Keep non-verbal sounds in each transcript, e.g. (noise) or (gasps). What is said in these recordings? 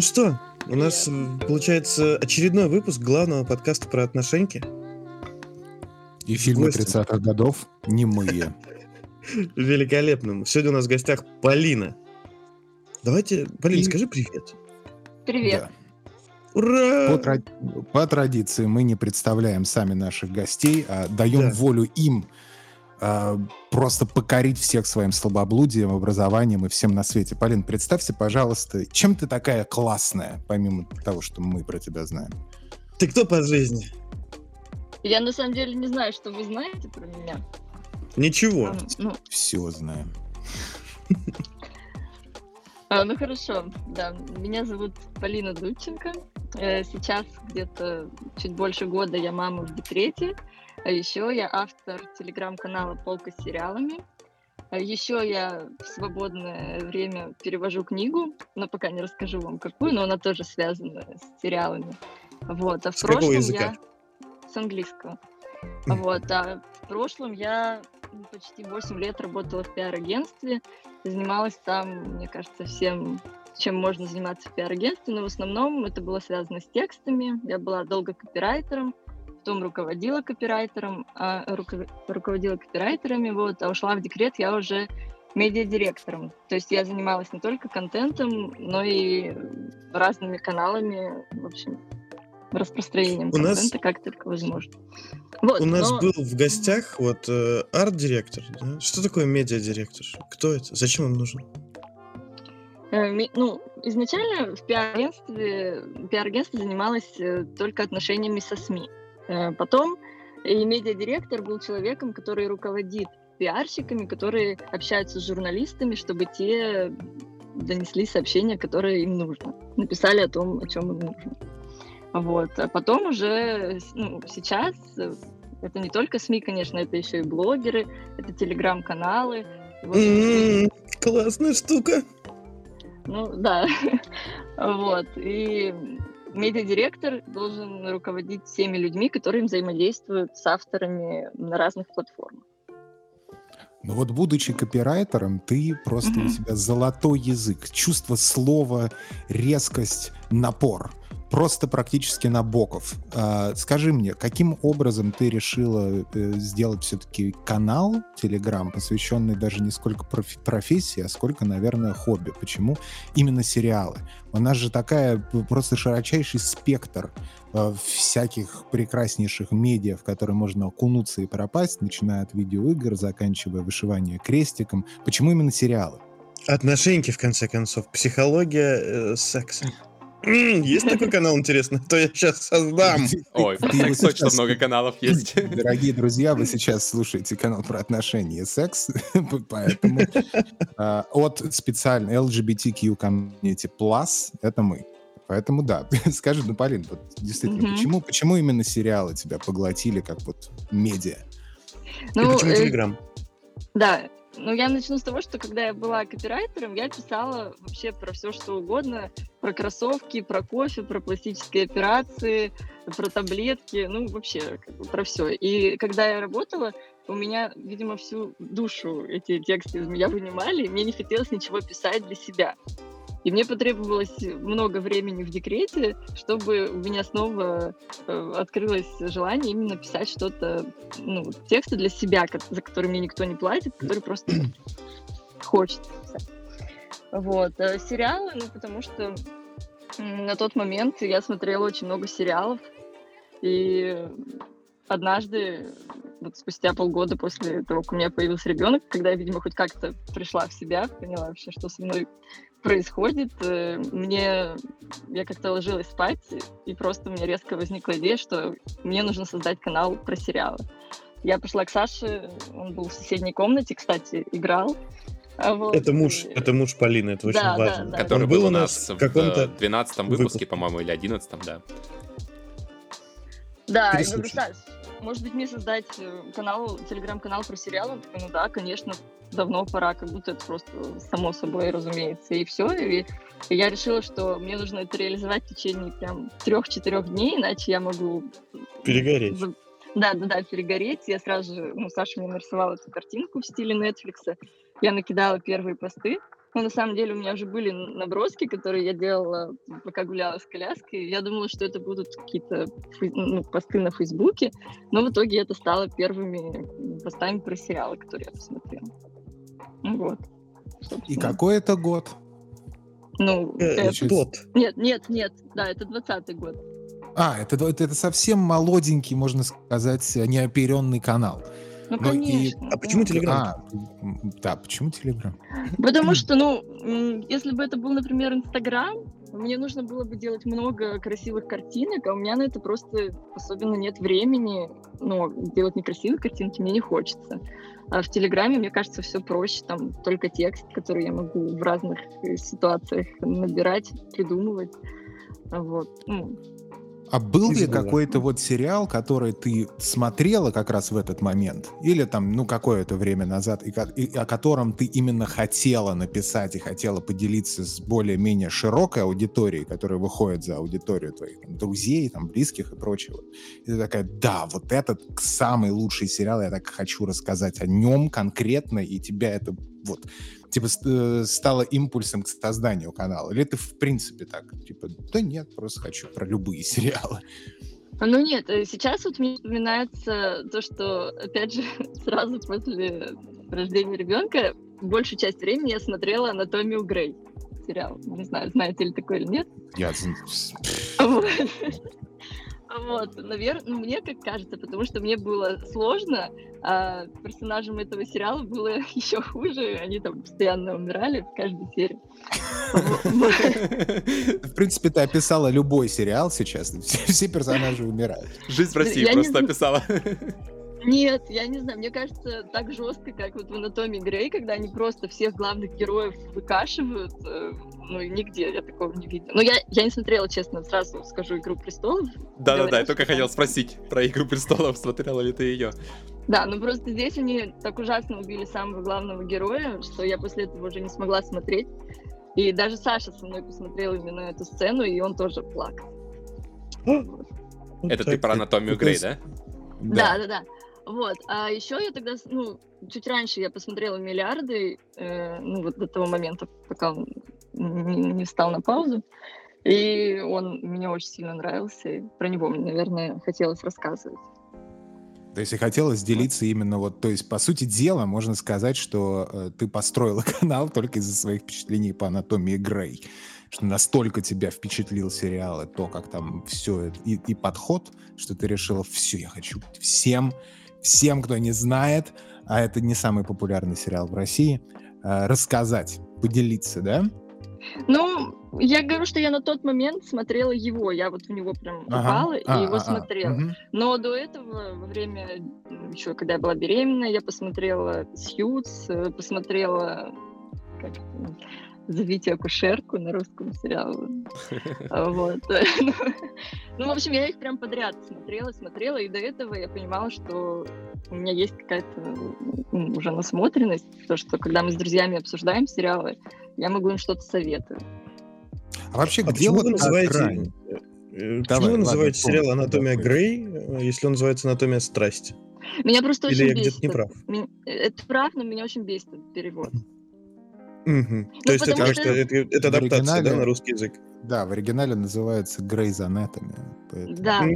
Ну что, у нас получается очередной выпуск главного подкаста про отношения. И фильмы 30-х годов немые. (laughs) Великолепным. Сегодня у нас в гостях Полина. Давайте, Полина, И... скажи привет. Привет. Да. Ура! По, тра- по традиции мы не представляем сами наших гостей, а даем да. волю им а, просто покорить всех своим слабоблудием, образованием и всем на свете. Полин, представься, пожалуйста, чем ты такая классная, помимо того, что мы про тебя знаем? Ты кто по жизни? Я на самом деле не знаю, что вы знаете про меня. Ничего. А, ну... Все знаем. А, ну хорошо, да. Меня зовут Полина Дудченко. Э, сейчас где-то чуть больше года я мама в декрете. А еще я автор телеграм-канала «Полка с сериалами». А еще я в свободное время перевожу книгу, но пока не расскажу вам какую, но она тоже связана с сериалами. Вот. А в с прошлом языка? я с английского. Вот. А в прошлом я почти 8 лет работала в пиар-агентстве, занималась там, мне кажется, всем, чем можно заниматься в пиар-агентстве, но в основном это было связано с текстами. Я была долго копирайтером, потом руководила копирайтером, а, руко, руководила копирайтерами, вот, а ушла в декрет я уже медиадиректором. То есть я занималась не только контентом, но и разными каналами, в общем, распространением у контента, нас... как только возможно. Вот, у нас но... был в гостях вот э, арт-директор. Да? Что такое медиадиректор? Кто это? Зачем он нужен? Э, ну, изначально в пиар-агентстве, пиар-агентство занималось э, только отношениями со СМИ. Э, потом и медиадиректор был человеком, который руководит пиарщиками, которые общаются с журналистами, чтобы те донесли сообщения, которые им нужно, написали о том, о чем им нужно. Вот. А потом уже, ну, сейчас э, это не только СМИ, конечно, это еще и блогеры, это телеграм-каналы. Вот. Mm-hmm, классная штука. Ну, да. (laughs) вот. И медиадиректор должен руководить всеми людьми, которые взаимодействуют с авторами на разных платформах. Ну вот, будучи копирайтером, ты просто mm-hmm. у тебя золотой язык, чувство слова, резкость, напор просто практически на боков. А, скажи мне, каким образом ты решила э, сделать все-таки канал Telegram, посвященный даже не сколько проф- профессии, а сколько, наверное, хобби? Почему именно сериалы? У нас же такая просто широчайший спектр э, всяких прекраснейших медиа, в которые можно окунуться и пропасть, начиная от видеоигр, заканчивая вышивание крестиком. Почему именно сериалы? Отношеньки, в конце концов. Психология э, секса. Есть такой канал, интересно? То я (laughs) сейчас создам. Ой, секс точно много каналов есть. (laughs) Дорогие друзья, вы сейчас слушаете канал про отношения и секс, (laughs) поэтому а, от специально LGBTQ Community Plus это мы. Поэтому да, скажи, ну, Полин, вот действительно, почему, почему именно сериалы тебя поглотили как вот медиа? Ну, и почему э, Телеграм? Да, ну, я начну с того, что когда я была копирайтером, я писала вообще про все, что угодно. Про кроссовки, про кофе, про пластические операции, про таблетки, ну, вообще про все. И когда я работала, у меня, видимо, всю душу эти тексты из меня вынимали, и мне не хотелось ничего писать для себя. И мне потребовалось много времени в декрете, чтобы у меня снова э, открылось желание именно писать что-то, ну, тексты для себя, за которые мне никто не платит, которые просто (clears throat) хочется писать. Вот. А сериалы, ну, потому что на тот момент я смотрела очень много сериалов, и однажды, вот спустя полгода после того, как у меня появился ребенок, когда я, видимо, хоть как-то пришла в себя, поняла вообще, что со мной происходит, э, мне я как-то ложилась спать, и просто у меня резко возникла идея, что мне нужно создать канал про сериалы. Я пошла к Саше, он был в соседней комнате, кстати, играл. А вот. Это муж, это муж Полины, это очень да, важно. Да, да, Который был у нас в каком-то 12 выпуске, выпуске, по-моему, или 11 да. Да, я говорю, Саш, может быть, мне создать э, канал, телеграм-канал про сериалы? Ну да, конечно, давно пора, как будто это просто само собой разумеется. И все. И я решила, что мне нужно это реализовать в течение прям трех-четырех дней, иначе я могу... Перегореть. Да, да, да, перегореть. Я сразу же, ну, Саша мне нарисовала эту картинку в стиле Netflix. Я накидала первые посты, Ну, на самом деле, у меня уже были наброски, которые я делала, пока гуляла с коляской. Я думала, что это будут какие-то ну, посты на Фейсбуке, но в итоге это стало первыми постами про сериалы, которые я посмотрела. Ну вот. Собственно. И какой это год? Ну, э, это... Тот. Нет, нет, нет, да, это двадцатый год. А, это, это, это совсем молоденький, можно сказать, неоперенный канал. Ну, Но конечно. И... А почему Телеграм? А, да, почему Телеграм? Потому что, ну, если бы это был, например, Инстаграм, мне нужно было бы делать много красивых картинок, а у меня на это просто особенно нет времени. Ну, делать некрасивые картинки мне не хочется. А в Телеграме, мне кажется, все проще. Там только текст, который я могу в разных э, ситуациях набирать, придумывать. Вот. Ну, а был ли какой-то вот сериал, который ты смотрела как раз в этот момент? Или там, ну, какое-то время назад, и, и о котором ты именно хотела написать и хотела поделиться с более-менее широкой аудиторией, которая выходит за аудиторию твоих там, друзей, там, близких и прочего? И ты такая, да, вот этот самый лучший сериал, я так хочу рассказать о нем конкретно, и тебя это вот типа э, стало импульсом к созданию канала? Или ты в принципе так, типа, да нет, просто хочу про любые (laughs) сериалы? Ну нет, э, сейчас вот мне вспоминается то, что, опять же, (laughs) сразу после рождения ребенка большую часть времени я смотрела «Анатомию Грей» сериал. Не знаю, знаете ли такой или нет. Я... Вот, (laughs) наверное, ну, мне как кажется, потому что мне было сложно, а персонажам этого сериала было (laughs) еще хуже, они там постоянно умирали в каждой серии. (laughs) В принципе, ты описала любой сериал сейчас, (laughs) все персонажи умирают. Жизнь в России просто описала. Нет, я не знаю, мне кажется, так жестко, как вот в «Анатомии Грей», когда они просто всех главных героев выкашивают, э, ну, нигде я такого не видела. Ну, я, я не смотрела, честно, сразу скажу «Игру престолов». Да-да-да, я только хотел спросить про «Игру престолов», смотрела ли ты ее. Да, ну просто здесь они так ужасно убили самого главного героя, что я после этого уже не смогла смотреть. И даже Саша со мной посмотрел именно эту сцену, и он тоже плакал. Это ты про анатомию Грей, да? Да, да, да. Вот. А еще я тогда, ну, чуть раньше я посмотрела миллиарды, э, ну, вот до того момента, пока он не, не встал на паузу. И он мне очень сильно нравился. И про него мне, наверное, хотелось рассказывать. То есть и хотелось делиться именно вот, то есть по сути дела можно сказать, что э, ты построила (laughs) канал только из-за своих впечатлений по анатомии Грей, что настолько тебя впечатлил сериал и то, как там все и, и подход, что ты решила, все, я хочу всем всем, кто не знает, а это не самый популярный сериал в России, э, рассказать, поделиться, да? Ну, я говорю, что я на тот момент смотрела его, я вот в него прям упала ага. и а, его а, смотрела. Угу. Но до этого, во время, еще когда я была беременна, я посмотрела Сьюз, э, посмотрела как, «Зовите акушерку» на русском сериале. Вот. (laughs) Ну, в общем, я их прям подряд смотрела, смотрела, и до этого я понимала, что у меня есть какая-то уже насмотренность, то, что когда мы с друзьями обсуждаем сериалы, я могу им что-то советовать. А вообще, а где вы называете... Э, почему вы называете сериал «Анатомия Грей», если он называется «Анатомия страсти»? Меня просто Или очень я бесит. где-то не прав? Это прав, но меня очень бесит этот перевод. Угу. Ну, То есть это, что... это, это адаптация да, на русский язык? Да, в оригинале называется Grey's Anatomy. Поэтому... Да.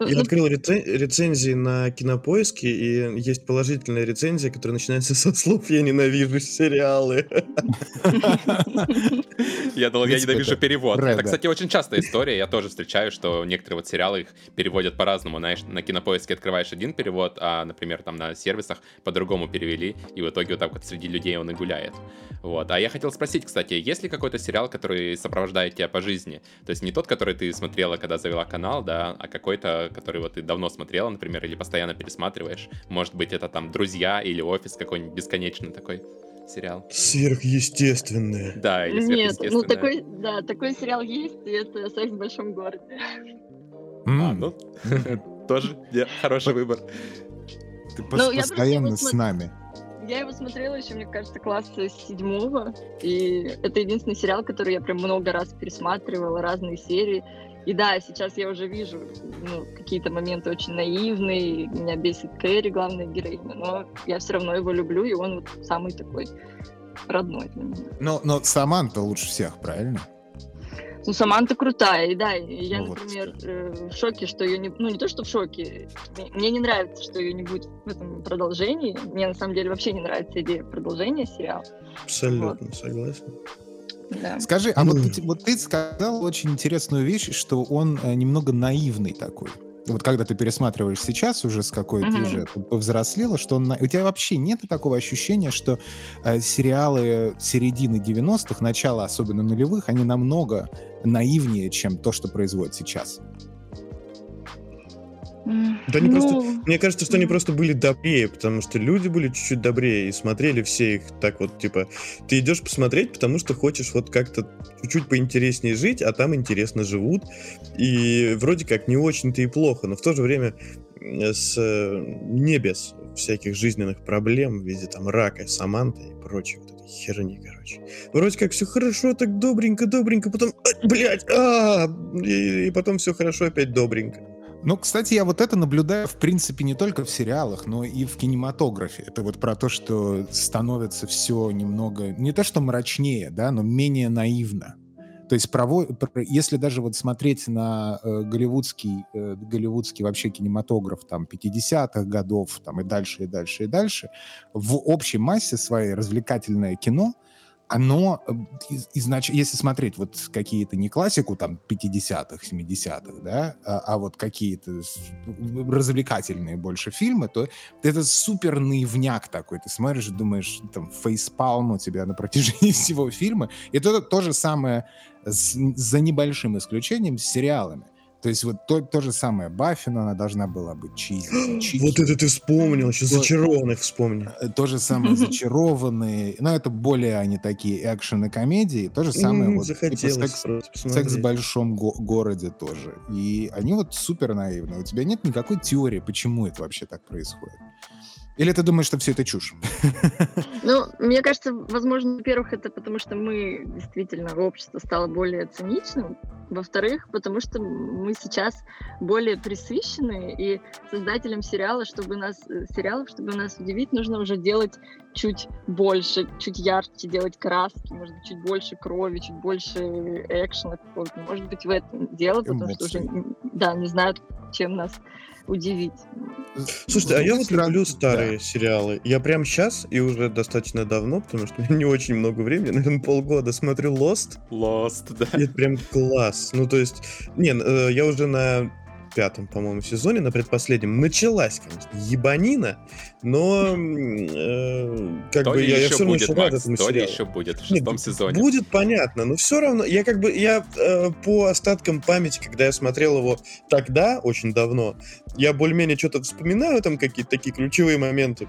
(laughs) Я открыл рецензии на Кинопоиске, и есть положительная рецензия, которая начинается (laughs) со слов «Я ненавижу сериалы». (laughs) Я думал, я ненавижу перевод. Это, кстати, очень частая история. Я тоже встречаю, что некоторые вот сериалы их переводят по-разному. Знаешь, на Кинопоиске открываешь один перевод, а, например, там на сервисах по-другому перевели, и в итоге вот так вот среди людей он и гуляет. Вот. А я хотел спросить, кстати, есть ли какой-то сериал, который сопровождает тебя по жизни? То есть не тот, который ты смотрела, когда завела канал, да, а какой-то, который вот ты давно смотрела, например, или постоянно пересматриваешь. Может быть, это там «Друзья» или «Офис» какой-нибудь бесконечный такой сериал. Сверхъестественное. Да, или Нет, ну такой, да, такой сериал есть, и это «Секс в большом городе». А, ну, (laughs) тоже хороший выбор. Ты ну, постоянно с нами. Я его смотрела еще, мне кажется, класса седьмого, и это единственный сериал, который я прям много раз пересматривала, разные серии. И да, сейчас я уже вижу ну, какие-то моменты очень наивные, меня бесит Кэрри, главная героиня, но я все равно его люблю, и он вот самый такой родной для меня. Но, но Саманта лучше всех, правильно? Ну, Саманта крутая, и да, я, ну, например, вот. Э, в шоке, что ее не... Ну, не то, что в шоке, мне не нравится, что ее не будет в этом продолжении. Мне, на самом деле, вообще не нравится идея продолжения сериала. Абсолютно вот. согласен. Да. Скажи, а вот, вот ты сказал очень интересную вещь, что он э, немного наивный такой вот когда ты пересматриваешь сейчас уже с какой mm-hmm. ты уже повзрослела, что он, у тебя вообще нет такого ощущения, что э, сериалы середины 90-х, начала особенно нулевых, они намного наивнее, чем то, что производят сейчас? Да они ну... просто, мне кажется, что они просто были добрее, потому что люди были чуть-чуть добрее и смотрели все их так вот, типа, ты идешь посмотреть, потому что хочешь вот как-то чуть-чуть поинтереснее жить, а там интересно живут, и вроде как не очень-то и плохо, но в то же время с не без всяких жизненных проблем в виде там рака, саманта и прочей вот этой херни, короче. Вроде как все хорошо, так добренько, добренько, потом, блядь, а, и, и потом все хорошо, опять добренько. Ну, кстати, я вот это наблюдаю, в принципе, не только в сериалах, но и в кинематографе. Это вот про то, что становится все немного, не то что мрачнее, да, но менее наивно. То есть, если даже вот смотреть на э, голливудский, э, голливудский вообще кинематограф там 50-х годов там и дальше, и дальше, и дальше, в общей массе своей развлекательное кино — оно э, изначально, если смотреть вот какие-то не классику там 50-х, 70-х, да, а, а вот какие-то развлекательные больше фильмы, то это супер наивняк такой. Ты смотришь думаешь, там, фейспалм у тебя на протяжении (laughs) всего фильма. И это то же самое с, за небольшим исключением с сериалами. То есть вот то, то же самое Баффи, но она должна была быть чизи. (gasps) Вот это ты вспомнил, сейчас зачарованных вспомни. Э, то же самое зачарованные, но это более они такие экшены комедии. То же самое вот типа секс, секс в большом го- городе тоже. И они вот супер наивные. У тебя нет никакой теории, почему это вообще так происходит. Или ты думаешь, что все это чушь? (laughs) Ну, мне кажется, возможно, во-первых, это потому, что мы действительно, общество стало более циничным. Во-вторых, потому что мы сейчас более присыщены, и создателям сериала, чтобы нас, э, сериалов, чтобы нас удивить, нужно уже делать чуть больше, чуть ярче, делать краски, может быть, чуть больше крови, чуть больше экшена какого-то. Может быть, в этом дело, потому что уже, да, не знают, чем нас удивить. Слушайте, а я вот люблю старые да. сериалы. Я прям сейчас и уже достаточно давно, потому что у меня не очень много времени, (laughs) наверное, полгода смотрю Lost. Lost, да. И это прям класс. Ну, то есть, не, э, я уже на пятом, по-моему, сезоне, на предпоследнем, началась, конечно, ебанина, но э, как то бы я, я все равно будет, рад этому то сериалу. еще будет в шестом Нет, сезоне. Будет понятно, но все равно, я как бы, я э, по остаткам памяти, когда я смотрел его тогда, очень давно, я более-менее что-то вспоминаю, там какие-то такие ключевые моменты,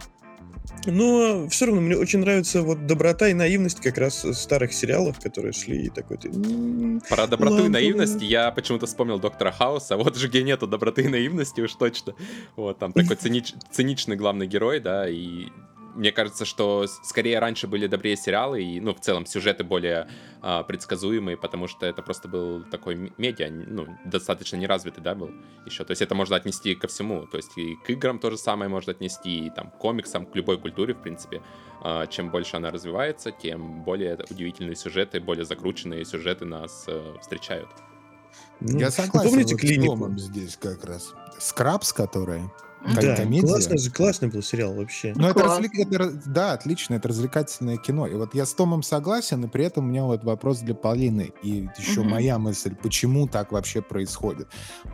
но все равно мне очень нравится вот доброта и наивность как раз старых сериалов, которые шли и такой ты... Про доброту ладно. и наивность я почему-то вспомнил Доктора Хауса. Вот же где нету доброты и наивности уж точно. Вот там такой цинич... циничный главный герой, да, и мне кажется, что скорее раньше были добрее сериалы, и, ну, в целом, сюжеты более а, предсказуемые, потому что это просто был такой медиа, ну, достаточно неразвитый, да, был еще. То есть это можно отнести ко всему. То есть и к играм то же самое можно отнести, и там к комиксам, к любой культуре, в принципе. А, чем больше она развивается, тем более удивительные сюжеты, более закрученные сюжеты нас а, встречают. Ну, Я согласен. Помните вот клинику? здесь как раз. Скрабс, которая да, комедия. Классный, классный был сериал вообще. Ну, это, развлек... это, да, отлично, это развлекательное кино. И вот я с Томом согласен, и при этом у меня вот вопрос для Полины. И еще угу. моя мысль, почему так вообще происходит.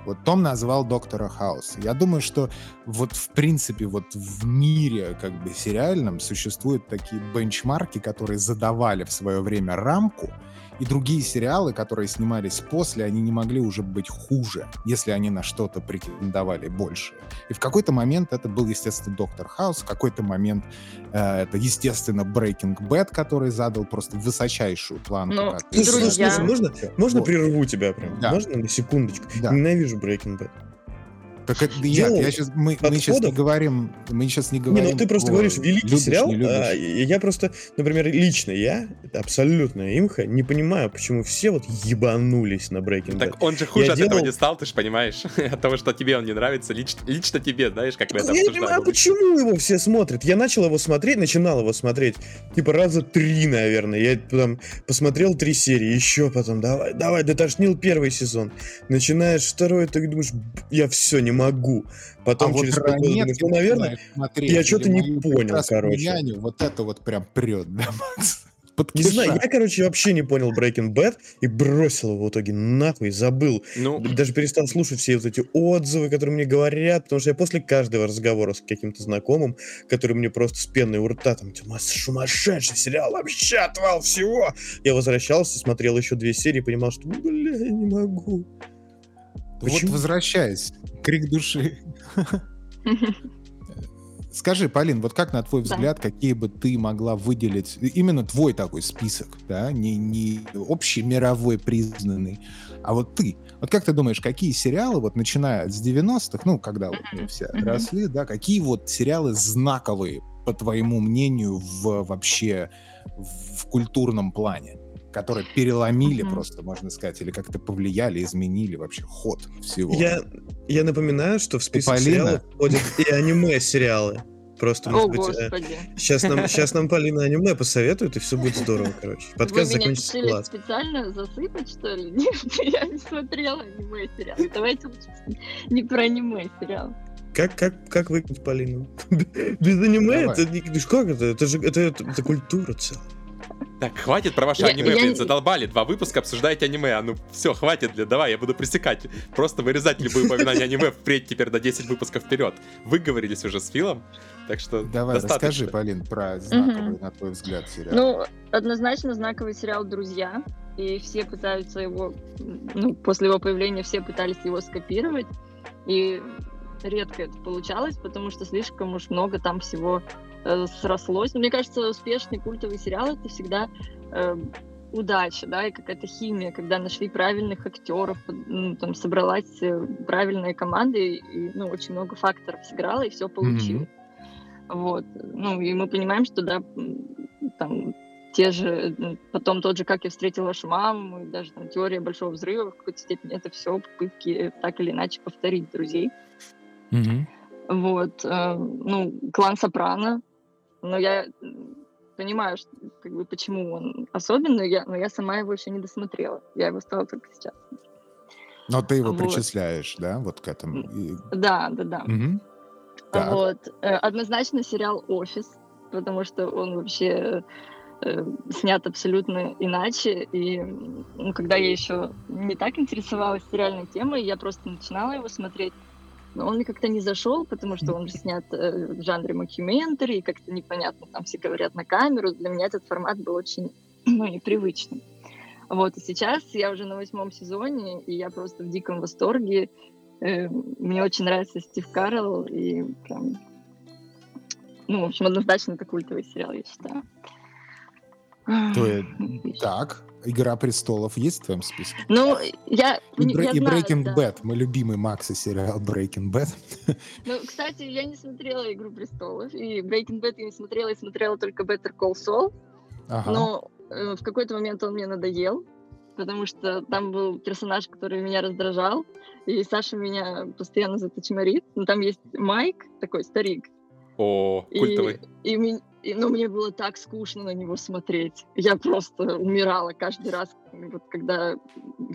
Вот Том назвал Доктора Хаус. Я думаю, что вот в принципе вот в мире как бы сериальном существуют такие бенчмарки, которые задавали в свое время рамку, и другие сериалы, которые снимались после, они не могли уже быть хуже, если они на что-то претендовали больше. И в какой-то момент это был, естественно, Доктор Хаус, в какой-то момент э, это, естественно, Breaking Bad, который задал просто высочайшую планку. Ну, как... слушай, можно, можно вот. прерву тебя прям? Да. Можно на секундочку? Да. Ненавижу Breaking Bad. Так это, я, я сейчас, мы, мы сейчас не говорим, мы сейчас не говорим. Не, ну ты просто говоришь великий любишь, сериал. А, я просто, например, лично я абсолютно имха не понимаю, почему все вот ебанулись на Breaking Bad. Так он же хуже я от делал... этого не стал, ты же понимаешь, (laughs) от того, что тебе он не нравится, лично, лично тебе, знаешь, как мы это Я не понимаю, почему его все смотрят. Я начал его смотреть, начинал его смотреть, типа раза три, наверное. Я там посмотрел три серии, еще потом, давай, давай, дотошнил первый сезон. Начинаешь второй, ты думаешь, я все, не могу. Потом а через вот ранет, ну, наверное, смотреть, я что-то не понял, короче. Няню, вот это вот прям прет, да, Макс? (laughs) Не знаю, я, короче, вообще не понял Breaking Bad и бросил его в итоге нахуй, забыл. Ну... Даже перестал слушать все вот эти отзывы, которые мне говорят, потому что я после каждого разговора с каким-то знакомым, который мне просто с пеной у рта, там, типа, сумасшедший сериал, вообще отвал всего, я возвращался, смотрел еще две серии, понимал, что, бля, я не могу. Почему? Вот возвращаясь, крик души. (laughs) Скажи, Полин, вот как на твой взгляд, да. какие бы ты могла выделить именно твой такой список, да, не, не общий мировой признанный, а вот ты. Вот как ты думаешь, какие сериалы, вот начиная с 90-х, ну, когда вот мы все росли, да, какие вот сериалы знаковые, по твоему мнению, в вообще в культурном плане? Которые переломили mm-hmm. просто, можно сказать, или как-то повлияли, изменили вообще ход всего. Я, я напоминаю, что в список сериалов входят и аниме-сериалы. Просто, может О, быть, э, сейчас, нам, сейчас нам Полина аниме посоветует, и все будет здорово, короче. Подкаст Вы закончится меня класс. специально засыпать, что ли? (laughs) Нет, я не смотрела аниме-сериалы. Давайте лучше не про аниме-сериал. Как, как, как выиграть Полину? (laughs) Без аниме? Это, как это? Это же это, это, это культура целая. Так, хватит про ваше я, аниме, я... блин, задолбали. Два выпуска обсуждаете аниме. А ну все, хватит, блин, давай, я буду пресекать. Просто вырезать любые упоминания аниме впредь теперь на 10 выпусков вперед. Выговорились уже с Филом, так что Давай, достаточно. расскажи, Полин, про знаковый, угу. на твой взгляд, сериал. Ну, однозначно знаковый сериал «Друзья». И все пытаются его, ну, после его появления все пытались его скопировать. И редко это получалось, потому что слишком уж много там всего э, срослось. Но мне кажется, успешный культовый сериал это всегда э, удача, да, и какая-то химия, когда нашли правильных актеров, ну, там собралась э, правильная команда, и, и ну, очень много факторов сыграло, и все получилось. Mm-hmm. Вот. Ну, и мы понимаем, что, да, там, те же, потом тот же «Как я встретил вашу маму», и даже там «Теория большого взрыва» в какой-то степени, это все попытки так или иначе повторить «Друзей». Mm-hmm. Вот. Э, ну, «Клан Сопрано», но я понимаю, что, как бы, почему он особенный, я, но я сама его еще не досмотрела. Я его стала только сейчас. Но ты его вот. причисляешь, да, вот к этому? Да, да, да. Угу. Вот. Э, однозначно сериал «Офис», потому что он вообще э, снят абсолютно иначе. И ну, когда я еще не так интересовалась сериальной темой, я просто начинала его смотреть но он как-то не зашел, потому что он же (laughs) снят э, в жанре мокюментари, и как-то непонятно, там все говорят на камеру. Для меня этот формат был очень, (clears throat) ну, непривычным. Вот, и сейчас я уже на восьмом сезоне, и я просто в диком восторге. Э, мне очень нравится Стив Карелл, и прям... Ну, в общем, однозначно это культовый сериал, я считаю. То, так, Игра престолов есть в твоем списке? Ну, я, и, я и знаю, Breaking да. Bad. Мой любимый Макса сериал Breaking Bad. Ну, кстати, я не смотрела Игру престолов. И Breaking Bad я не смотрела, я смотрела только Better Call Saul. Ага. Но э, в какой-то момент он мне надоел, потому что там был персонаж, который меня раздражал, и Саша меня постоянно заточморит. Но там есть Майк, такой старик. О, культовый. И, и, и, ну, мне было так скучно на него смотреть. Я просто умирала каждый раз, вот, когда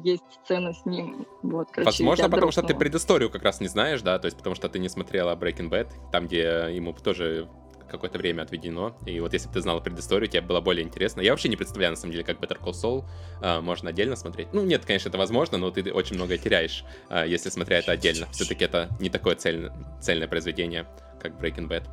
есть сцена с ним. Вот, короче, Возможно, потому что ты предысторию как раз не знаешь, да, то есть потому что ты не смотрела Breaking Bad, там, где ему тоже какое-то время отведено. И вот если бы ты знала предысторию, тебе было более интересно. Я вообще не представляю, на самом деле, как Better Call Saul э, можно отдельно смотреть. Ну, нет, конечно, это возможно, но ты очень многое теряешь, э, если смотря это отдельно. Все-таки это не такое цельное, цельное произведение, как Breaking Bad.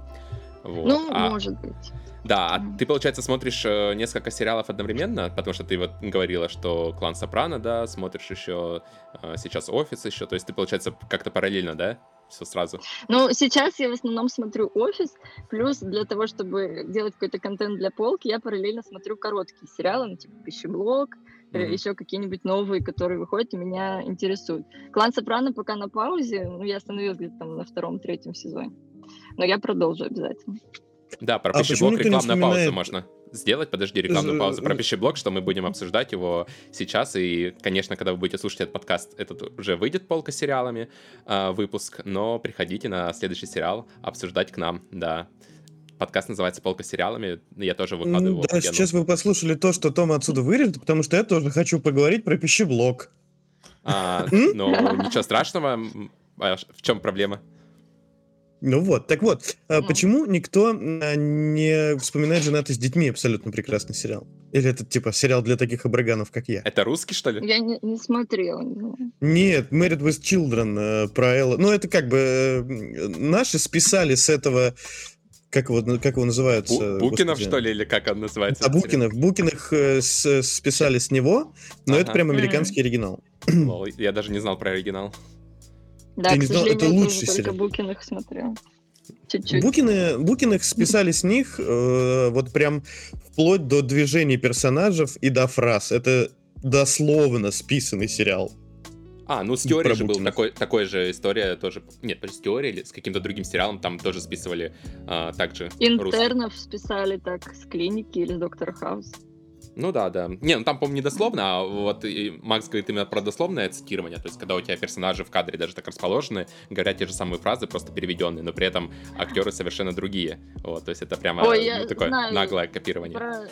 Вот. Ну, а, может быть. Да, а ты, получается, смотришь э, несколько сериалов одновременно, потому что ты вот говорила, что «Клан Сопрано», да, смотришь еще э, сейчас «Офис» еще, то есть ты, получается, как-то параллельно, да, все сразу? Ну, сейчас я в основном смотрю «Офис», плюс для того, чтобы делать какой-то контент для полки, я параллельно смотрю короткие сериалы, ну, типа «Пищеблок», mm-hmm. еще какие-нибудь новые, которые выходят, и меня интересуют. Клан Сопрано пока на паузе, ну, я остановилась где-то там на втором-третьем сезоне. Но я продолжу обязательно. Да, про а пищеблок рекламную паузу можно сделать. Подожди, рекламную паузу про пищеблок, что мы будем обсуждать его сейчас. И, конечно, когда вы будете слушать этот подкаст, этот уже выйдет полка сериалами э, выпуск. Но приходите на следующий сериал обсуждать к нам, да. Подкаст называется «Полка сериалами». Я тоже выкладываю его. Да, сейчас вы послушали то, что Том отсюда вырежет, потому что я тоже хочу поговорить про пищеблок. А, ну, ничего страшного. А в чем проблема? Ну вот, так вот, mm. почему никто а, не вспоминает «Женаты с детьми» абсолютно прекрасный сериал? Или это типа сериал для таких абраганов, как я? Это русский, что ли? Я не, не смотрела. Нет, Married with Children э, про Элла. Ну, это как бы э, наши списали с этого как его, как его называют? Бу- Букинов, что ли, или как он называется? А, Букинов. Букиных э, с, списали с него, но ага. это прям американский оригинал. Я даже не знал про оригинал. Да, Ты к сожалению, это лучший сериал. только Букиных смотрел. Чуть-чуть. Букины, Букиных списали с них э, вот прям вплоть до движений персонажей и до фраз. Это дословно списанный сериал. А, ну с теорией же был такой, такой же история тоже. Нет, с теорией или с каким-то другим сериалом там тоже списывали а, также. Интернов русских. списали так с клиники или с доктора Хаус. Ну да, да. Не, ну там, по-моему, не дословно, а вот Макс говорит именно про дословное цитирование, то есть когда у тебя персонажи в кадре даже так расположены, говорят те же самые фразы, просто переведенные, но при этом актеры совершенно другие. Вот, то есть это прямо Ой, ну, такое знаю наглое копирование. Про,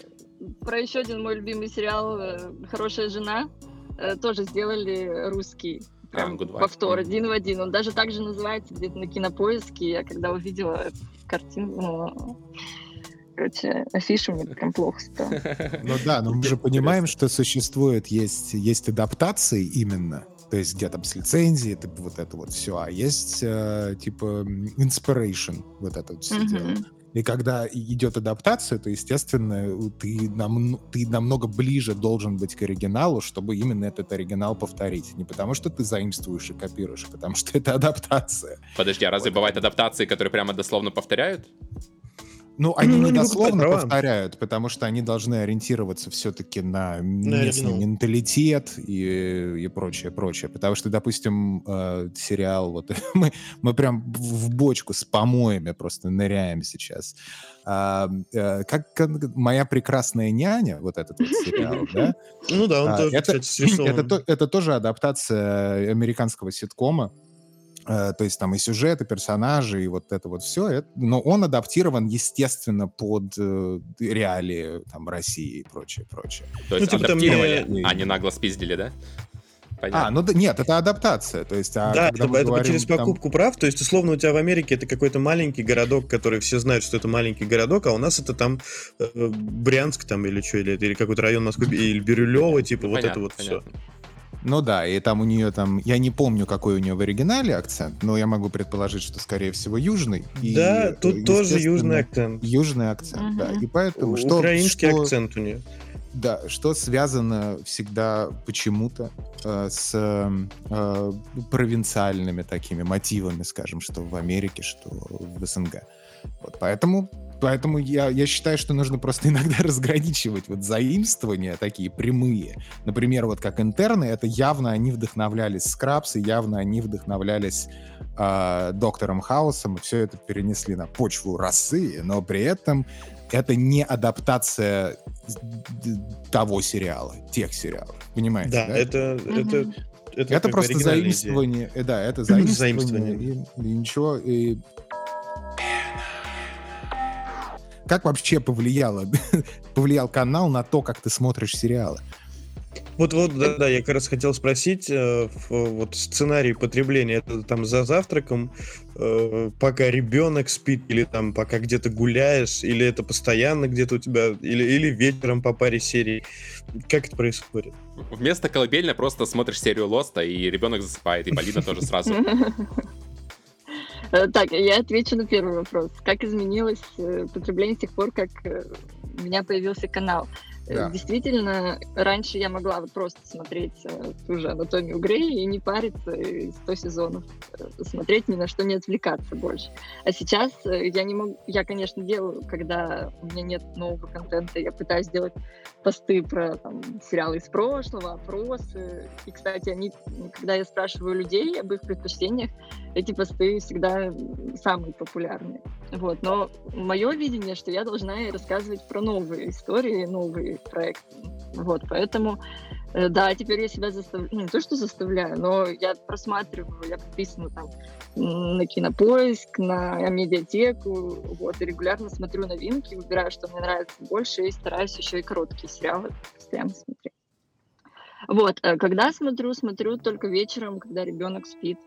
про еще один мой любимый сериал э, «Хорошая жена» э, тоже сделали русский прям а, повтор один в один. Он даже так же называется где-то на кинопоиске. Я когда увидела картину, ну, короче, афишу мне прям плохо стало. Ну да, но мы же понимаем, что существует, есть, есть адаптации именно, то есть где там с лицензией, типа вот это вот все, а есть э, типа inspiration, вот это вот все mm-hmm. дело. И когда идет адаптация, то, естественно, ты, нам, ты намного ближе должен быть к оригиналу, чтобы именно этот оригинал повторить. Не потому, что ты заимствуешь и копируешь, а потому что это адаптация. Подожди, а разве вот. бывают адаптации, которые прямо дословно повторяют? Ну, они ну, не дословно повторяют, потому что они должны ориентироваться все-таки на местный на менталитет и, и прочее, прочее. Потому что, допустим, э, сериал, вот (laughs) мы, мы прям в бочку с помоями просто ныряем сейчас. А, э, как, как «Моя прекрасная няня», вот этот вот сериал, (laughs) да? Ну да, он а, тоже, это, кстати, (clears throat) это, тоже адаптация американского ситкома, то есть там и сюжет, и персонажи, и вот это вот все. Это, но он адаптирован, естественно, под э, реалии там, России и прочее, прочее. То есть ну, типа, адаптировали, мне... а не нагло спиздили, да? Понятно. А, ну да, нет, это адаптация. То есть, а да, это, это говорим, через покупку там... прав. То есть, условно, у тебя в Америке это какой-то маленький городок, который все знают, что это маленький городок, а у нас это там э, Брянск там или что, или, или какой-то район Москвы, или Бирюлево, типа понятно, вот это вот понятно. все. Ну да, и там у нее там, я не помню, какой у нее в оригинале акцент, но я могу предположить, что, скорее всего, южный. Да, и, тут тоже южный акцент. Южный акцент, uh-huh. да. И поэтому что... Украинский что, акцент у нее. Да, что связано всегда почему-то э, с э, провинциальными такими мотивами, скажем, что в Америке, что в СНГ. Вот поэтому Поэтому я, я считаю, что нужно просто (laughs) иногда разграничивать вот заимствования такие прямые. Например, вот как интерны, это явно они вдохновлялись Скрабс, и явно они вдохновлялись э, Доктором Хаусом, и все это перенесли на почву расы, но при этом это не адаптация того сериала, тех сериалов. Понимаете? Да, да? это, это, это, это просто заимствование. Идея. Да, это (clears throat) заимствование. заимствование. И, и ничего. И как вообще повлияло, (laughs) повлиял канал на то, как ты смотришь сериалы? Вот, вот, да, да, я как раз хотел спросить, э, вот сценарий потребления, это там за завтраком, э, пока ребенок спит, или там пока где-то гуляешь, или это постоянно где-то у тебя, или, или вечером по паре серий. Как это происходит? Вместо колыбельной просто смотришь серию Лоста, и ребенок засыпает, и Полина тоже сразу. (laughs) Э, так, я отвечу на первый вопрос. Как изменилось э, потребление с тех пор, как э, у меня появился канал? Да. Действительно, раньше я могла вот просто смотреть ту же «Анатомию Грей» и не париться, и 100 сезонов смотреть, ни на что не отвлекаться больше. А сейчас я не могу... Я, конечно, делаю, когда у меня нет нового контента, я пытаюсь делать посты про там, сериалы из прошлого, опросы. И, кстати, они, когда я спрашиваю людей об их предпочтениях, эти посты всегда самые популярные. Вот. Но мое видение, что я должна рассказывать про новые истории, новые проекты. Вот. Поэтому Э, да, теперь я себя заставляю, ну, не то, что заставляю, но я просматриваю, я подписана там на Кинопоиск, на медиатеку, вот, и регулярно смотрю новинки, выбираю, что мне нравится больше, и стараюсь еще и короткие сериалы постоянно смотреть. Вот, э, когда смотрю, смотрю только вечером, когда ребенок спит.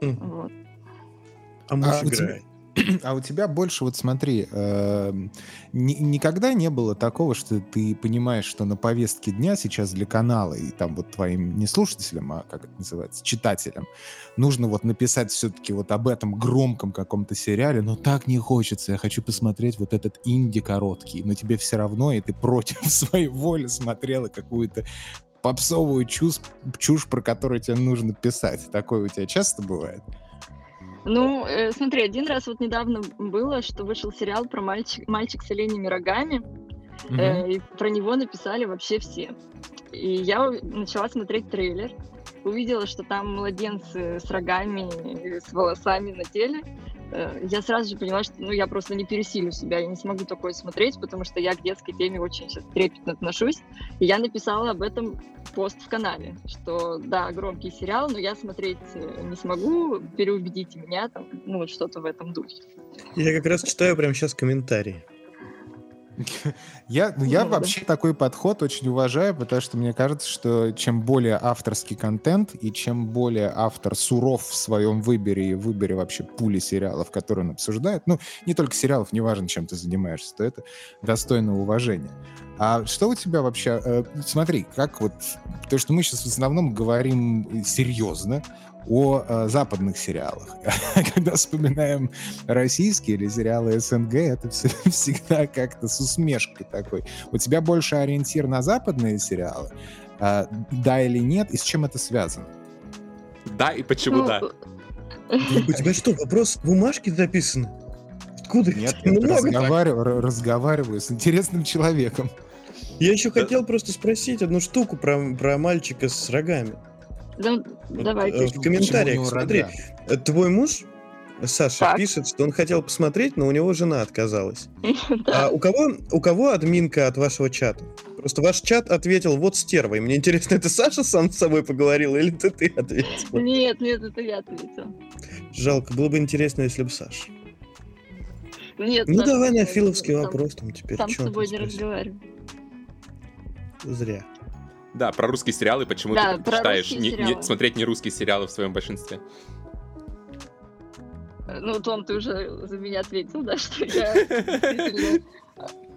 Mm. Вот. А муж а играет. (clears throat) А у тебя больше, вот смотри, э, ни, никогда не было такого, что ты понимаешь, что на повестке дня сейчас для канала и там вот твоим не слушателям, а как это называется, читателям, нужно вот написать все-таки вот об этом громком каком-то сериале, но так не хочется, я хочу посмотреть вот этот инди короткий, но тебе все равно, и ты против (laughs) своей воли смотрела какую-то попсовую чушь, чушь, про которую тебе нужно писать. Такое у тебя часто бывает? Ну, э, смотри, один раз вот недавно было, что вышел сериал про мальчик, мальчик с оленями рогами, mm-hmm. э, и про него написали вообще все. И я начала смотреть трейлер, увидела, что там младенцы с рогами, с волосами на теле, Э, я сразу же поняла, что ну, я просто не пересилю себя, я не смогу такое смотреть, потому что я к детской теме очень сейчас трепетно отношусь. И я написала об этом пост в канале, что да, громкий сериал, но я смотреть э, не смогу, переубедите меня, там, ну вот что-то в этом духе. Я как раз читаю прямо сейчас комментарии. (laughs) Я, ну, я вообще такой подход очень уважаю, потому что мне кажется, что чем более авторский контент и чем более автор суров в своем выборе и выборе вообще пули сериалов, которые он обсуждает, ну, не только сериалов, неважно, чем ты занимаешься, то это достойно уважения. А что у тебя вообще... Э, смотри, как вот... То, что мы сейчас в основном говорим серьезно, о э, западных сериалах. (laughs) Когда вспоминаем российские или сериалы СНГ, это все, (laughs) всегда как-то с усмешкой такой. У тебя больше ориентир на западные сериалы? Э, да или нет? И с чем это связано? Да и почему ну, да? У тебя что, вопрос в бумажке записан? Откуда? Нет, (laughs) я разговариваю, разговариваю с интересным человеком. Я еще хотел просто спросить одну штуку про, про мальчика с рогами. Ну, давайте. В комментариях, смотри, э, твой муж Саша так. пишет, что он хотел посмотреть, но у него жена отказалась. (laughs) А у кого, у кого админка от вашего чата? Просто ваш чат ответил вот стервой. Мне интересно, это Саша сам с собой поговорил или это ты ответил? Нет, нет, это я ответил. Жалко, было бы интересно, если бы Саша. Нет, ну давай на филовский вопрос там теперь. Сам с собой не разговариваю. Зря. Да, про русские сериалы, почему да, ты предпочитаешь не, не, смотреть не русские сериалы в своем большинстве? Ну, Том, ты уже за меня ответил, да, что я (laughs)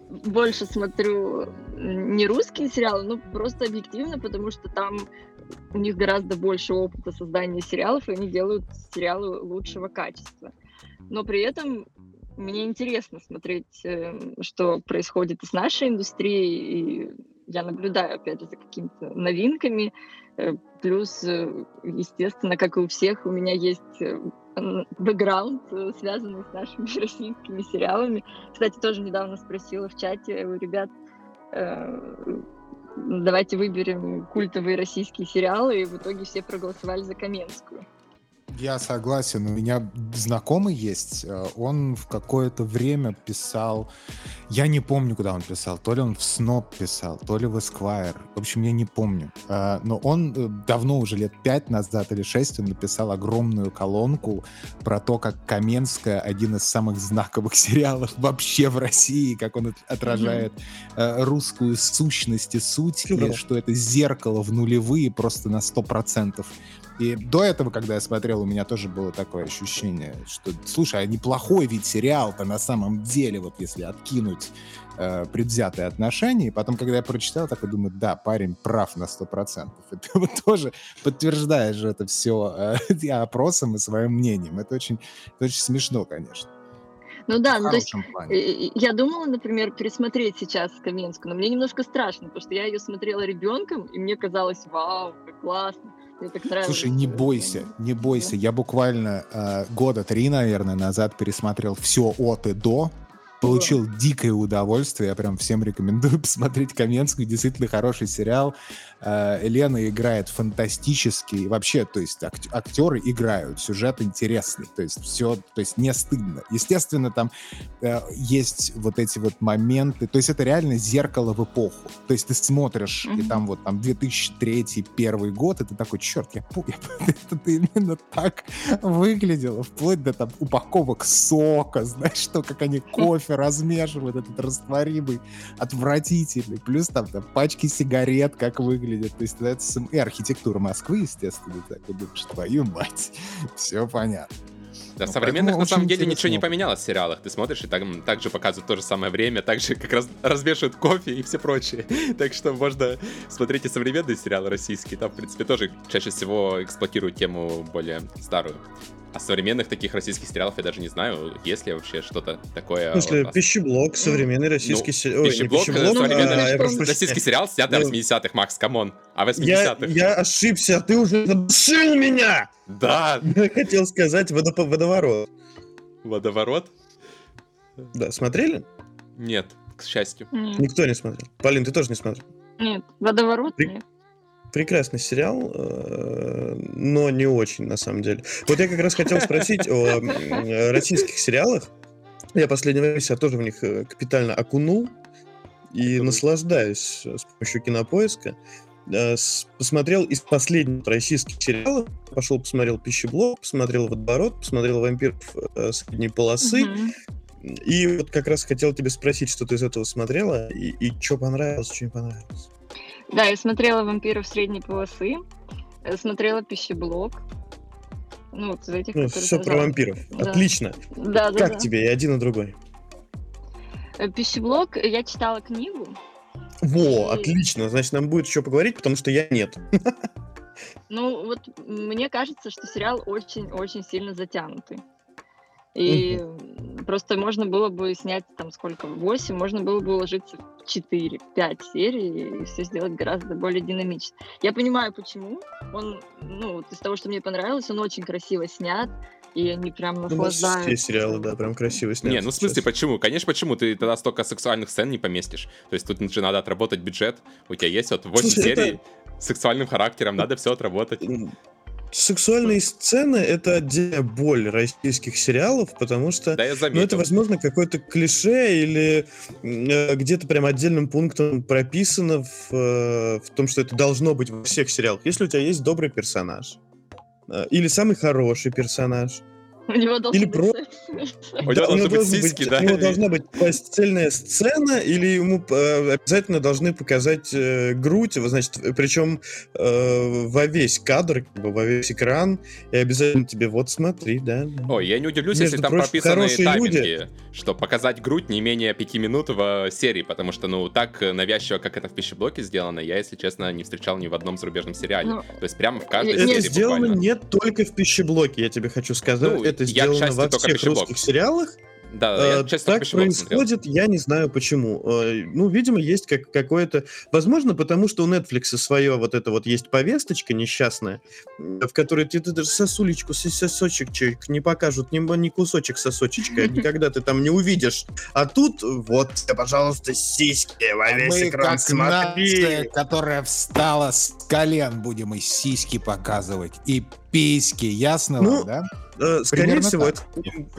больше смотрю не русские сериалы, ну, просто объективно, потому что там у них гораздо больше опыта создания сериалов, и они делают сериалы лучшего качества. Но при этом мне интересно смотреть, э, что происходит и с нашей индустрией, и я наблюдаю, опять же, за какими-то новинками. Э, плюс, э, естественно, как и у всех, у меня есть э, бэкграунд, связанный с нашими (laughs) российскими сериалами. Кстати, тоже недавно спросила в чате у ребят, давайте выберем культовые российские сериалы, и в итоге все проголосовали за Каменскую. Я согласен. У меня знакомый есть. Э, он в какое-то время писал... Я не помню, куда он писал. То ли он в Сноб писал, то ли в Esquire. В общем, я не помню. Э, но он э, давно, уже лет пять назад или шесть, он написал огромную колонку про то, как Каменская один из самых знаковых (laughs) сериалов вообще в России, как он отражает mm-hmm. русскую сущность и суть, и что это зеркало в нулевые просто на сто процентов и до этого, когда я смотрел, у меня тоже было такое ощущение, что, слушай, а неплохой ведь сериал-то на самом деле, вот если откинуть э, предвзятые отношения. И потом, когда я прочитал, такой думаю, да, парень прав на сто процентов. (laughs) И ты вот тоже подтверждаешь это все э, (laughs) опросом и своим мнением. Это очень, это очень смешно, конечно. Ну да, ну, то есть я думала, например, пересмотреть сейчас Каменскую, но мне немножко страшно, потому что я ее смотрела ребенком, и мне казалось, вау, как классно. Слушай, не бойся, не бойся. Я буквально э, года три, наверное, назад пересмотрел все от и до получил дикое удовольствие. Я прям всем рекомендую (laughs) посмотреть Каменскую. Действительно хороший сериал. Э, Лена играет фантастически. Вообще, то есть ак- актеры играют, сюжет интересный. То есть все, то есть не стыдно. Естественно, там э, есть вот эти вот моменты. То есть это реально зеркало в эпоху. То есть ты смотришь, mm-hmm. и там вот там 2003 первый год, и ты такой, черт, я помню, (laughs) это именно так выглядело. Вплоть до там упаковок сока, знаешь, что, как они кофе размешивают, этот растворимый, отвратительный. Плюс там, там пачки сигарет, как выглядит выглядит. То есть это и архитектура Москвы, естественно, так и думаешь, твою мать, (laughs) все понятно. Да, ну, современных на самом деле ничего не поменялось в сериалах. Ты смотришь, и там также показывают то же самое время, также как раз развешивают кофе и все прочее. (laughs) так что можно смотреть и современные сериалы российские. Там, в принципе, тоже чаще всего эксплуатируют тему более старую. А современных таких российских сериалов я даже не знаю, есть ли вообще что-то такое. В смысле, пищеблок, современный ну, российский сериал. Пищеблок, пищеблок современный а, российский сериал снят на 80-х, ну, Макс, come on. А 80-х? Я, я ошибся, ты уже задушил меня! Да! Я хотел сказать водоворот. Водоворот? Да, смотрели? Нет, к счастью. Никто не смотрел. Полин, ты тоже не смотрел? Нет, водоворот нет прекрасный сериал, э, но не очень, на самом деле. Вот я как раз хотел спросить о российских сериалах. Я последнее время себя тоже в них э, капитально окунул и наслаждаюсь э, с помощью кинопоиска. Посмотрел из последних российских сериалов, пошел посмотрел «Пищеблок», посмотрел «Водоворот», посмотрел «Вампиров средней полосы», И вот как раз хотел тебе спросить, что ты из этого смотрела, и, и что понравилось, что не понравилось. Да, я смотрела «Вампиров средней полосы», э, смотрела «Пищеблок». Ну, вот из этих, ну, все про вампиров. Да. Отлично. Да, да, как да. тебе и один, и другой? Э, «Пищеблок» я читала книгу. Во, и... отлично. Значит, нам будет еще поговорить, потому что я нет. (laughs) Ну, вот мне кажется, что сериал очень-очень сильно затянутый. И угу. Просто можно было бы снять там сколько, 8, можно было бы уложиться в 4, 5 серий и все сделать гораздо более динамично. Я понимаю, почему. Он, ну, вот из того, что мне понравилось, он очень красиво снят, и они прям ну, наслаждаются. Все сериалы, да, прям красиво сняты. Не, ну в смысле, сейчас. почему? Конечно, почему? Ты тогда столько сексуальных сцен не поместишь. То есть тут же надо отработать бюджет. У тебя есть вот 8 Слушай, (laughs) серий сексуальным характером, надо все отработать. Сексуальные сцены — это отдельная боль российских сериалов, потому что да, ну, это, возможно, какое-то клише или э, где-то прям отдельным пунктом прописано в, э, в том, что это должно быть во всех сериалах. Если у тебя есть добрый персонаж, э, или самый хороший персонаж, у него должен быть про... У него должны быть сиськи, да? У него должна быть постельная сцена, или ему э, обязательно должны показать э, грудь, значит, причем э, во весь кадр, во весь экран, и обязательно тебе, вот смотри, да. Ой, я не удивлюсь, если там прописаны тайминги, что показать грудь не менее пяти минут в серии, потому что, ну, так навязчиво, как это в пищеблоке сделано, я, если честно, не встречал ни в одном зарубежном сериале. Ну, То есть прямо в каждой серии Это сделано не только в пищеблоке, я тебе хочу сказать. Это сделано во всех русских сериалах. Да, я, честно, так происходит, смотрел. я не знаю почему. Э, ну, видимо, есть как какое-то... Возможно, потому что у Netflix свое вот это вот есть повесточка несчастная, в которой ты, ты даже сосулечку, сосочек не покажут, ни, ни кусочек сосочечка, (laughs) никогда ты там не увидишь. А тут вот, пожалуйста, сиськи во весь Мы экран как смотри. Нация, которая встала с колен, будем и сиськи показывать, и письки, ясно ну, вам, да? Э, скорее Примерно всего, это,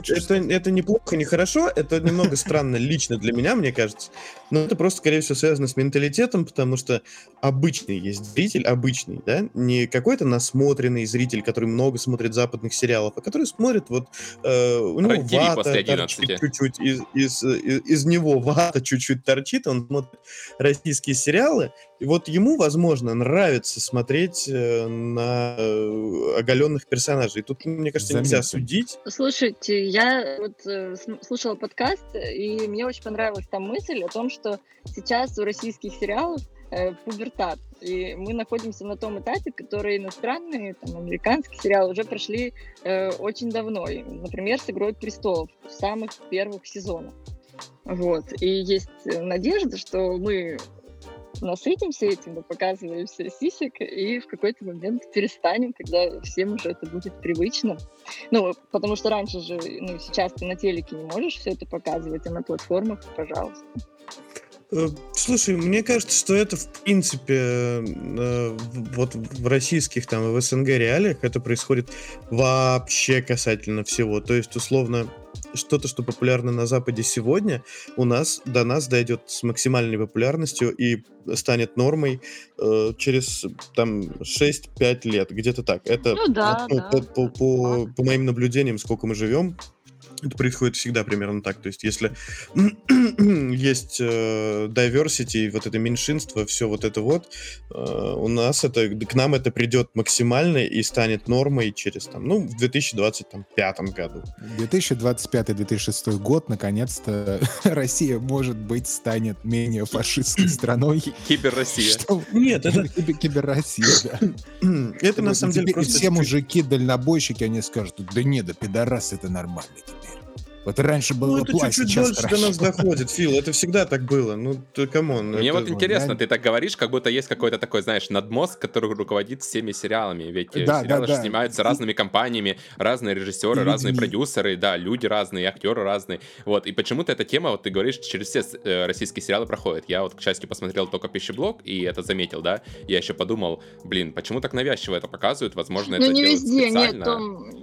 это, это неплохо, не хорошо, это немного странно лично для меня, мне кажется. Но это просто, скорее всего, связано с менталитетом, потому что обычный есть зритель, обычный, да, не какой-то насмотренный зритель, который много смотрит западных сериалов, а который смотрит вот, э, у него Родили вата торчит чуть-чуть, из, из, из, из него вата чуть-чуть торчит, он смотрит российские сериалы, и вот ему, возможно, нравится смотреть э, на э, оголенных персонажей. И тут, мне кажется, Нельзя судить. Слушайте, я вот э, слушала подкаст, и мне очень понравилась там мысль о том, что сейчас у российских сериалов э, пубертат. И мы находимся на том этапе, который иностранные, там, американские сериалы уже прошли э, очень давно. И, например, с «Игрой престолов» в самых первых сезонах. Вот. И есть надежда, что мы насытимся этим, мы показываем все сисек, и в какой-то момент перестанем, когда всем уже это будет привычно. Ну, потому что раньше же, ну, сейчас ты на телеке не можешь все это показывать, а на платформах, пожалуйста. Э, слушай, мне кажется, что это в принципе э, вот в российских там и в СНГ реалиях это происходит вообще касательно всего. То есть, условно, что-то, что популярно на Западе сегодня, у нас до нас дойдет с максимальной популярностью и станет нормой э, через там 6-5 лет, где-то так. Это ну, да, ну, да. По, по, по, по моим наблюдениям, сколько мы живем, это происходит всегда примерно так. То есть, если (clears throat) есть э, diversity, вот это меньшинство, все вот это вот, э, у нас это, к нам это придет максимально и станет нормой через, там, ну, в 2025 году. 2025-2006 год, наконец-то, (laughs) Россия, может быть, станет менее фашистской (clears throat) страной. Кибер-Россия. Нет, это... Кибер-Россия, да. (clears throat) Это, на самом деле, просто... Все мужики-дальнобойщики, они скажут, да не, да пидорас, это нормально теперь. Вот раньше было ну, это чуть-чуть дольше до нас доходит, Фил. Это всегда так было. Ну, ты come on. Мне это... вот интересно, ты так говоришь, как будто есть какой-то такой, знаешь, надмозг, который руководит всеми сериалами. Ведь да, сериалы да, да. снимаются разными компаниями, разные режиссеры, и разные людьми. продюсеры, да, люди разные, актеры разные. Вот, и почему-то эта тема, вот ты говоришь, через все э, российские сериалы проходит. Я вот, к счастью, посмотрел только пищеблок, и это заметил, да. Я еще подумал, блин, почему так навязчиво это показывают? Возможно, ну, это не везде, специально. нет, Том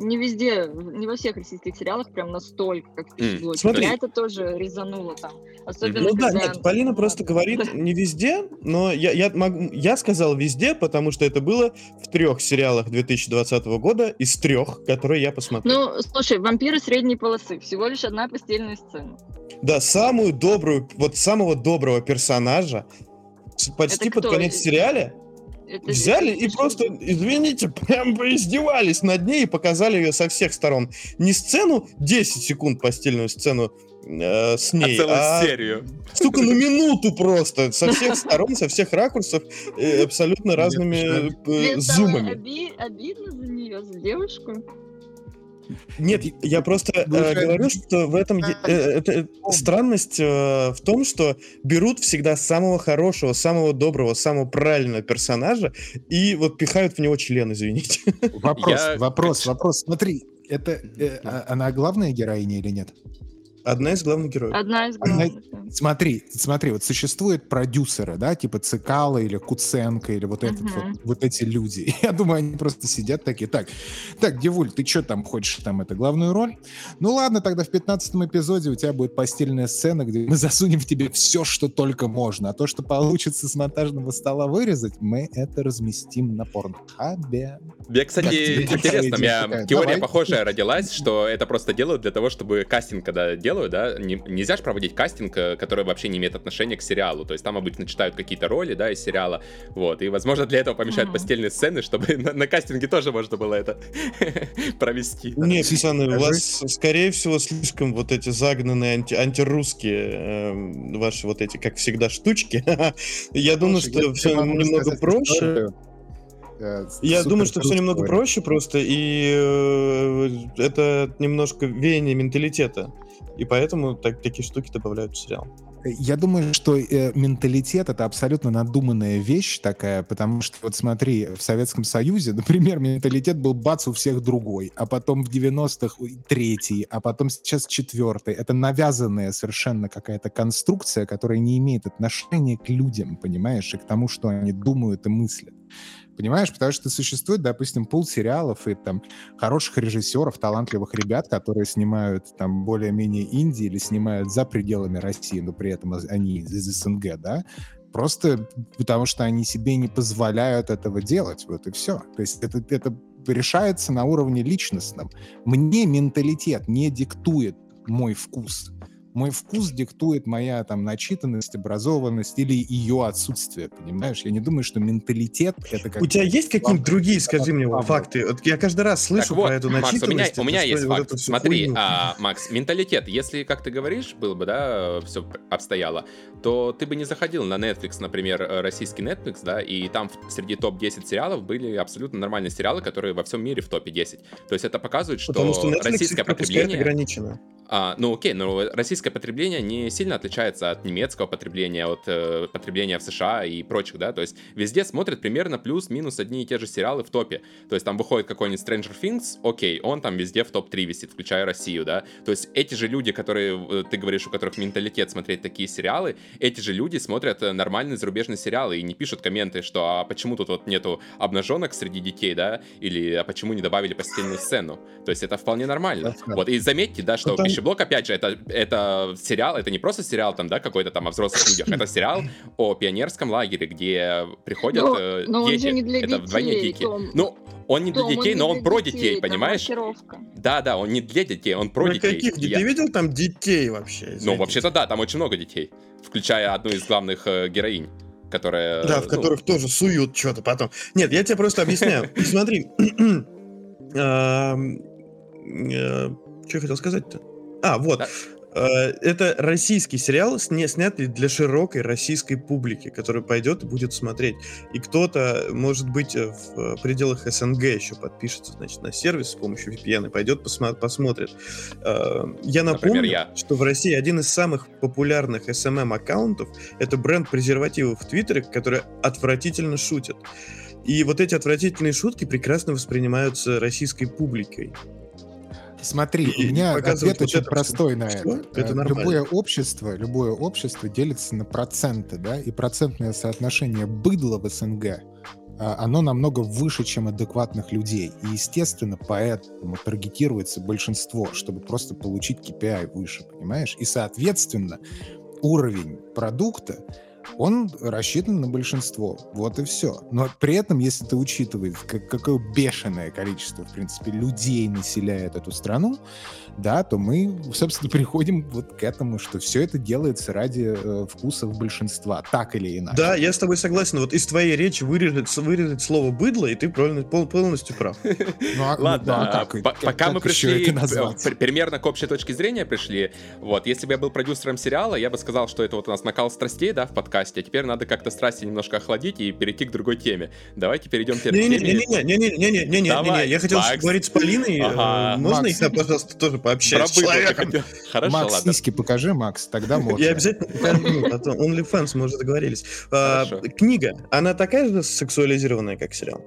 не везде, не во всех российских сериалах прям настолько, как mm. Смотри. Меня это тоже резануло там. Особенно, ну когда... да, нет, Полина просто (laughs) говорит не везде, но я, я, могу, я сказал везде, потому что это было в трех сериалах 2020 года из трех, которые я посмотрел. Ну, слушай, «Вампиры средней полосы» всего лишь одна постельная сцена. Да, самую добрую, вот самого доброго персонажа почти под конец сериала это Взяли и просто, извините, (laughs) прям поиздевались над ней и показали ее со всех сторон. Не сцену, 10 секунд постельную сцену э, с ней, а, целую а серию. Сука, на (laughs) минуту просто, со всех сторон, со всех ракурсов, э, абсолютно разными э, зумами. Обидно за нее, за девушку. Нет, я просто э, говорю, что в этом э, это, странность э, в том, что берут всегда самого хорошего, самого доброго, самого правильного персонажа и вот пихают в него член, извините. Вопрос, я... вопрос, вопрос. Смотри, это э, а, она главная героиня или нет? Одна из главных героев. Одна из главных. Одна... Смотри, смотри, вот существуют продюсеры, да, типа Цикала или Куценко или вот, этот, uh-huh. вот, вот эти люди. (laughs) Я думаю, они просто сидят такие, так, так, Девуль, ты что там хочешь там это главную роль? Ну ладно, тогда в 15 эпизоде у тебя будет постельная сцена, где мы (laughs) засунем в тебе все, что только можно, а то, что получится с монтажного стола вырезать, мы это разместим на порнхабе. Мне, кстати, интересно, у меня теория похожая родилась, что это просто делают для того, чтобы кастинг, когда делают, делают, да, не, нельзя же проводить кастинг, э, который вообще не имеет отношения к сериалу. То есть там обычно читают какие-то роли, да, из сериала. Вот. И, возможно, для этого помещают mm-hmm. постельные сцены, чтобы (laughs) на, на кастинге тоже можно было это (laughs) провести. Нет, пацаны, у вас, скорее всего, слишком вот эти загнанные анти антирусские э, ваши вот эти, как всегда, штучки. (laughs) Я думаю, что все немного проще. Э, Я думаю, что все немного проще просто, и э, это немножко веяние менталитета. И поэтому так, такие штуки добавляют в сериал. Я думаю, что э, менталитет это абсолютно надуманная вещь такая, потому что вот смотри, в Советском Союзе, (laughs) например, менталитет был бац у всех другой, а потом в 90-х третий, а потом сейчас четвертый. Это навязанная совершенно какая-то конструкция, которая не имеет отношения к людям, понимаешь, и к тому, что они думают и мыслят. Понимаешь, потому что существует, допустим, пул сериалов и там хороших режиссеров, талантливых ребят, которые снимают там более-менее Индии или снимают за пределами России, но при этом они из СНГ, да, просто потому что они себе не позволяют этого делать, вот и все. То есть это, это решается на уровне личностном. Мне менталитет не диктует мой вкус. Мой вкус диктует моя там начитанность, образованность или ее отсутствие, понимаешь? Я не думаю, что менталитет это как... У тебя есть какие-нибудь другие, скажи мне, факты? Вот я каждый раз слышу вот, про эту Макс, у меня, у меня есть вот факт. Смотри, а, Макс, менталитет. Если, как ты говоришь, было бы, да, все обстояло, то ты бы не заходил на Netflix, например, российский Netflix, да, и там среди топ-10 сериалов были абсолютно нормальные сериалы, которые во всем мире в топе 10. То есть это показывает, что, Потому что российское потребление... ограничено. А, ну окей, но российское потребление не сильно отличается от немецкого потребления, от э, потребления в США и прочих, да, то есть везде смотрят примерно плюс-минус одни и те же сериалы в топе, то есть там выходит какой-нибудь Stranger Things, окей, он там везде в топ-3 висит, включая Россию, да, то есть эти же люди, которые, э, ты говоришь, у которых менталитет смотреть такие сериалы, эти же люди смотрят э, нормальные зарубежные сериалы и не пишут комменты, что а почему тут вот нету обнаженок среди детей, да, или а почему не добавили постельную сцену, то есть это вполне нормально. Вот, и заметьте, да, что Потому пищеблок, опять же, это, это сериал, это не просто сериал там, да, какой-то там о взрослых людях, это сериал о пионерском лагере, где приходят но, э, но дети. Он же не для это детей, вдвойне дикие. Том, ну, он не для Том, детей, он но он про детей, детей понимаешь? Да, да, он не для детей, он про про детей. Каких? Я... Ты видел там детей вообще? Извините. Ну, вообще-то да, там очень много детей, включая одну из главных э, героинь которая... Да, в ну... которых тоже суют что-то потом. Нет, я тебе просто объясняю. (laughs) Смотри. (clears throat) Э, что я хотел сказать-то? А, вот. Э, это российский сериал, сня снятый для широкой российской публики, которая пойдет и будет смотреть. И кто-то, может быть, э, в пределах СНГ еще подпишется, значит, на сервис с помощью VPN и пойдет посмо посмотрит. Э, я напомню, Например, я. что в России один из самых популярных SMM аккаунтов это бренд презервативов в Твиттере, который отвратительно шутит. И вот эти отвратительные шутки прекрасно воспринимаются российской публикой. Смотри, у меня ответ очень простой на это. это э, любое общество, любое общество делится на проценты, да, и процентное соотношение быдла в СНГ а, оно намного выше, чем адекватных людей. И, естественно, поэтому таргетируется большинство, чтобы просто получить KPI выше, понимаешь? И, соответственно, уровень продукта он рассчитан на большинство. Вот и все. Но при этом, если ты учитываешь, как, какое бешеное количество, в принципе, людей населяет эту страну, да, то мы, собственно, (laughs) приходим вот к этому, что все это делается ради э, вкусов большинства, так или иначе. Да, я с тобой согласен. Вот из твоей речи вырезать, вырезать слово «быдло», и ты полностью прав. (laughs) Ну, а, Ладно, ну, а как, пока как мы пришли примерно к общей точке зрения пришли, вот, если бы я был продюсером сериала, я бы сказал, что это вот у нас накал страстей, да, в подкасте, а теперь надо как-то страсти немножко охладить и перейти к другой теме. Давайте перейдем теперь к теме. Не-не-не, я хотел говорить с Полиной, э, можно их, пожалуйста, тоже пообщаюсь с человеком. Хорошо, Макс, ладно. сиськи покажи, Макс, тогда можно. Я обязательно покажу, потом OnlyFans, мы уже договорились. А, книга, она такая же сексуализированная, как сериал?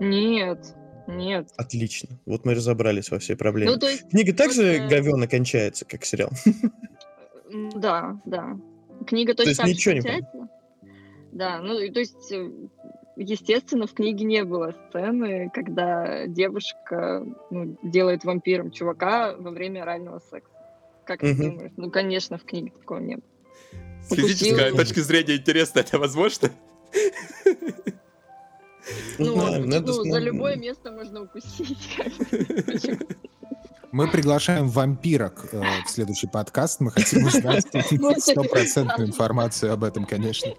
Нет, нет. Отлично. Вот мы разобрались во всей проблеме. Ну, есть, Книга также просто... говенно кончается, как сериал. (laughs) Да, да. Книга точно то есть так ничего кончается. Не да, ну то есть э, естественно, в книге не было сцены, когда девушка ну, делает вампиром чувака во время орального секса. Как ты думаешь? Ну, конечно, в книге такого нет. С физической точки зрения интересно, это возможно? Ну, ну, ну за любое место можно укусить. (laughs) Мы приглашаем вампирок э, в следующий подкаст. Мы хотим узнать стопроцентную информацию об этом, конечно.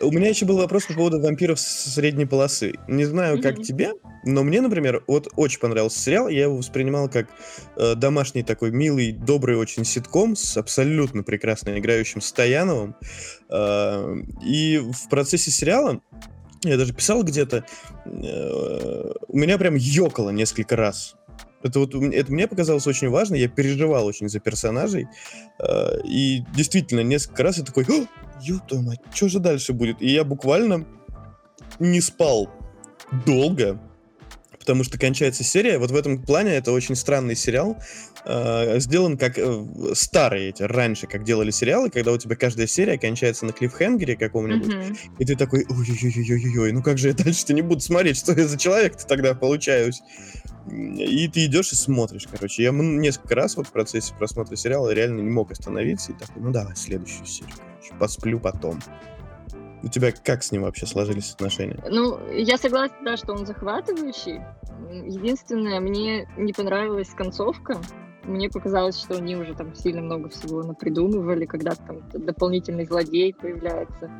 У меня еще был вопрос по поводу вампиров с средней полосы. Не знаю, как mm-hmm. тебе, но мне, например, вот очень понравился сериал. Я его воспринимал как э, домашний такой милый, добрый очень ситком с абсолютно прекрасно играющим Стояновым. Э, и в процессе сериала я даже писал где-то, э, у меня прям ёкало несколько раз. Это вот это мне показалось очень важно, я переживал очень за персонажей, э, и действительно несколько раз я такой, твою мать, что же дальше будет? И я буквально не спал долго, потому что кончается серия. Вот в этом плане это очень странный сериал. Э, сделан как э, старые эти, раньше, как делали сериалы, когда у тебя каждая серия кончается на клиффхенгере каком-нибудь, mm-hmm. и ты такой, ой-ой-ой-ой-ой, ну как же я дальше-то не буду смотреть, что я за человек-то тогда получаюсь. И ты идешь и смотришь, короче. Я несколько раз вот в процессе просмотра сериала реально не мог остановиться и такой, ну давай, следующую серию, короче, посплю потом. У тебя как с ним вообще сложились отношения? Ну, я согласна, да, что он захватывающий. Единственное, мне не понравилась концовка. мне показалось, что они уже там сильно много всего напридумывали, когда там дополнительный злодей появляется.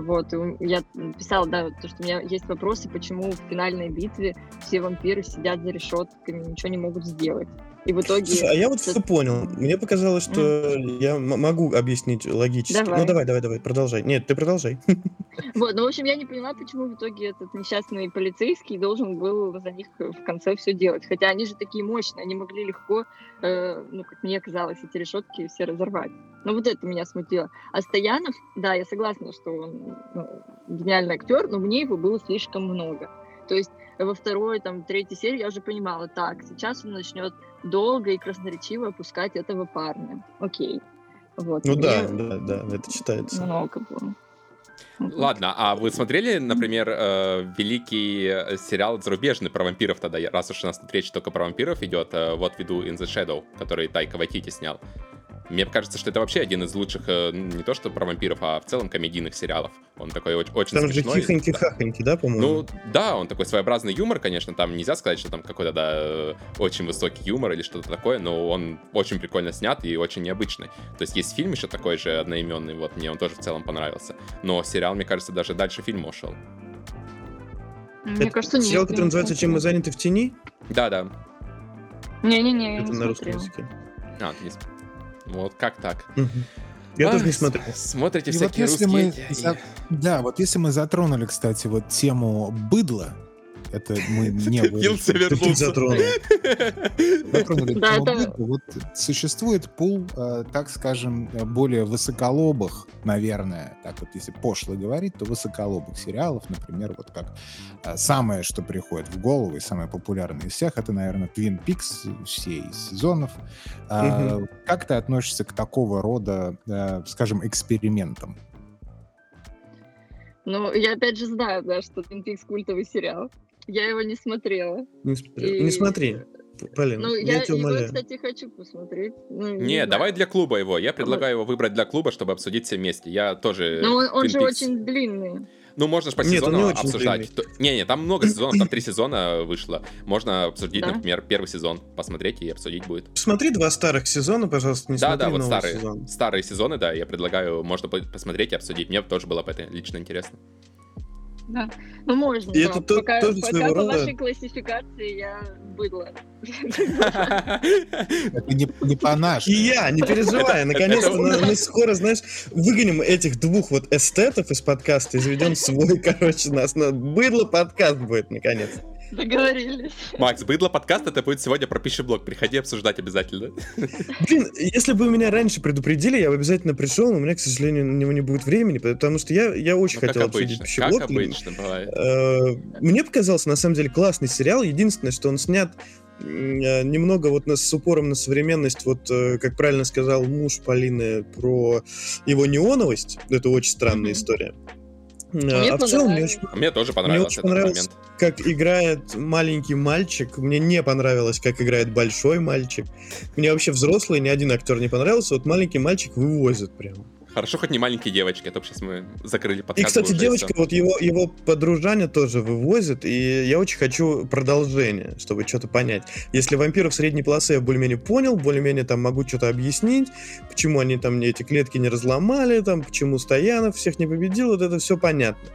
Вот, и я писала, да, то, что у меня есть вопросы, почему в финальной битве все вампиры сидят за решетками, ничего не могут сделать. И в итоге... Слушай, а я вот что понял. Мне показалось, что mm. я могу объяснить логически. Давай. Ну давай, давай, давай, продолжай. Нет, ты продолжай. (laughs) Вот, ну, в общем, я не поняла, почему в итоге этот несчастный полицейский должен был за них в конце все делать. Хотя они же такие мощные, они могли легко, э, ну, как мне казалось, эти решетки все разорвать. Но вот это меня смутило. А Стоянов, да, я согласна, что он ну, гениальный актер, но мне его было слишком много. То есть во второй, там, третьей серии я уже понимала, так, сейчас он начнет долго и красноречиво опускать этого парня. Окей. Вот. Ну да, да, да, это читается. Много было. Ладно, а вы смотрели, например, э, великий э, сериал зарубежный про вампиров тогда, раз уж у нас тут речь только про вампиров идет, э, вот веду In the Shadow, который Тайка Вайтити снял. Мне кажется, что это вообще один из лучших, э, не то что про вампиров, а в целом комедийных сериалов. Он такой очень, очень там смешной. Там же хихоньки-хахоньки, да, по-моему? Ну, да, он такой своеобразный юмор, конечно, там нельзя сказать, что там какой-то, да, э, очень высокий юмор или что-то такое, но он очень прикольно снят и очень необычный. То есть есть фильм еще такой же одноименный, вот мне он тоже в целом понравился. Но сериал, мне кажется, даже дальше фильма ушел. Мне это кажется, нет. Сериал, который называется «Чем мы заняты в тени»? Да, да. Не-не-не, Это на русском языке. А, ты не вот как так? Я а, тоже не смотрю. Смотрите и всякие вот если русские... Мы, за... Да, вот если мы затронули, кстати, вот тему быдла, это мы (laughs) не Вился вернулся. Затронули да, это... Вот существует пул, э, так скажем, более высоколобых, наверное, так вот если пошло говорить, то высоколобых сериалов, например, вот как э, самое, что приходит в голову и самое популярное из всех, это, наверное, Twin Peaks, все из сезонов. Как ты относишься к такого рода, э, скажем, экспериментам? Ну, я опять же знаю, да, что Twin Peaks культовый сериал. Я его не смотрела. Не, смотрела. И... не смотри. Блин, ну, я, я тебя умоляю. его, кстати, хочу посмотреть. Ну, не, не давай для клуба его. Я предлагаю его выбрать для клуба, чтобы обсудить все вместе. Я тоже... Ну, он, он же очень длинный. Ну, можно же по Нет, сезону обсуждать. Не-не, там много сезонов, там три (clears throat) сезона вышло. Можно обсудить, да? например, первый сезон, посмотреть и обсудить будет. Смотри два старых сезона, пожалуйста, не да, смотри Да, вот старые, сезон. старые сезоны, да, я предлагаю, можно посмотреть и обсудить. Мне тоже было бы это лично интересно. Да. Ну, можно, и это пока, тоже пока по рода... вашей классификации я быдло. Это не, не по нашей. И я, не переживай, наконец-то мы скоро, знаешь, выгоним этих двух вот эстетов из подкаста и заведем свой, (laughs) короче, нас на быдло подкаст будет, наконец. Договорились. Макс, быдло подкаст это будет сегодня про пищеблок. Приходи обсуждать обязательно. Блин, если бы меня раньше предупредили, я бы обязательно пришел, но у меня, к сожалению, на него не будет времени, потому что я, я очень ну, хотел обсудить пищеблок. Как обычно бывает. Э, мне показался, на самом деле, классный сериал. Единственное, что он снят э, немного вот с упором на современность, вот э, как правильно сказал муж Полины про его неоновость, это очень странная история. Мне а в целом мне очень... Мне тоже понравилось мне очень понравилось, момент. как играет маленький мальчик. Мне не понравилось, как играет большой мальчик. Мне вообще взрослый ни один актер не понравился. Вот маленький мальчик вывозит прямо. Хорошо, хоть не маленькие девочки, а то сейчас мы закрыли подкаст. И, кстати, девочка, вот его, его подружание тоже вывозит, и я очень хочу продолжение, чтобы что-то понять. Если вампиров средней полосы я более-менее понял, более-менее там могу что-то объяснить, почему они там эти клетки не разломали, там, почему Стоянов всех не победил, вот это все понятно.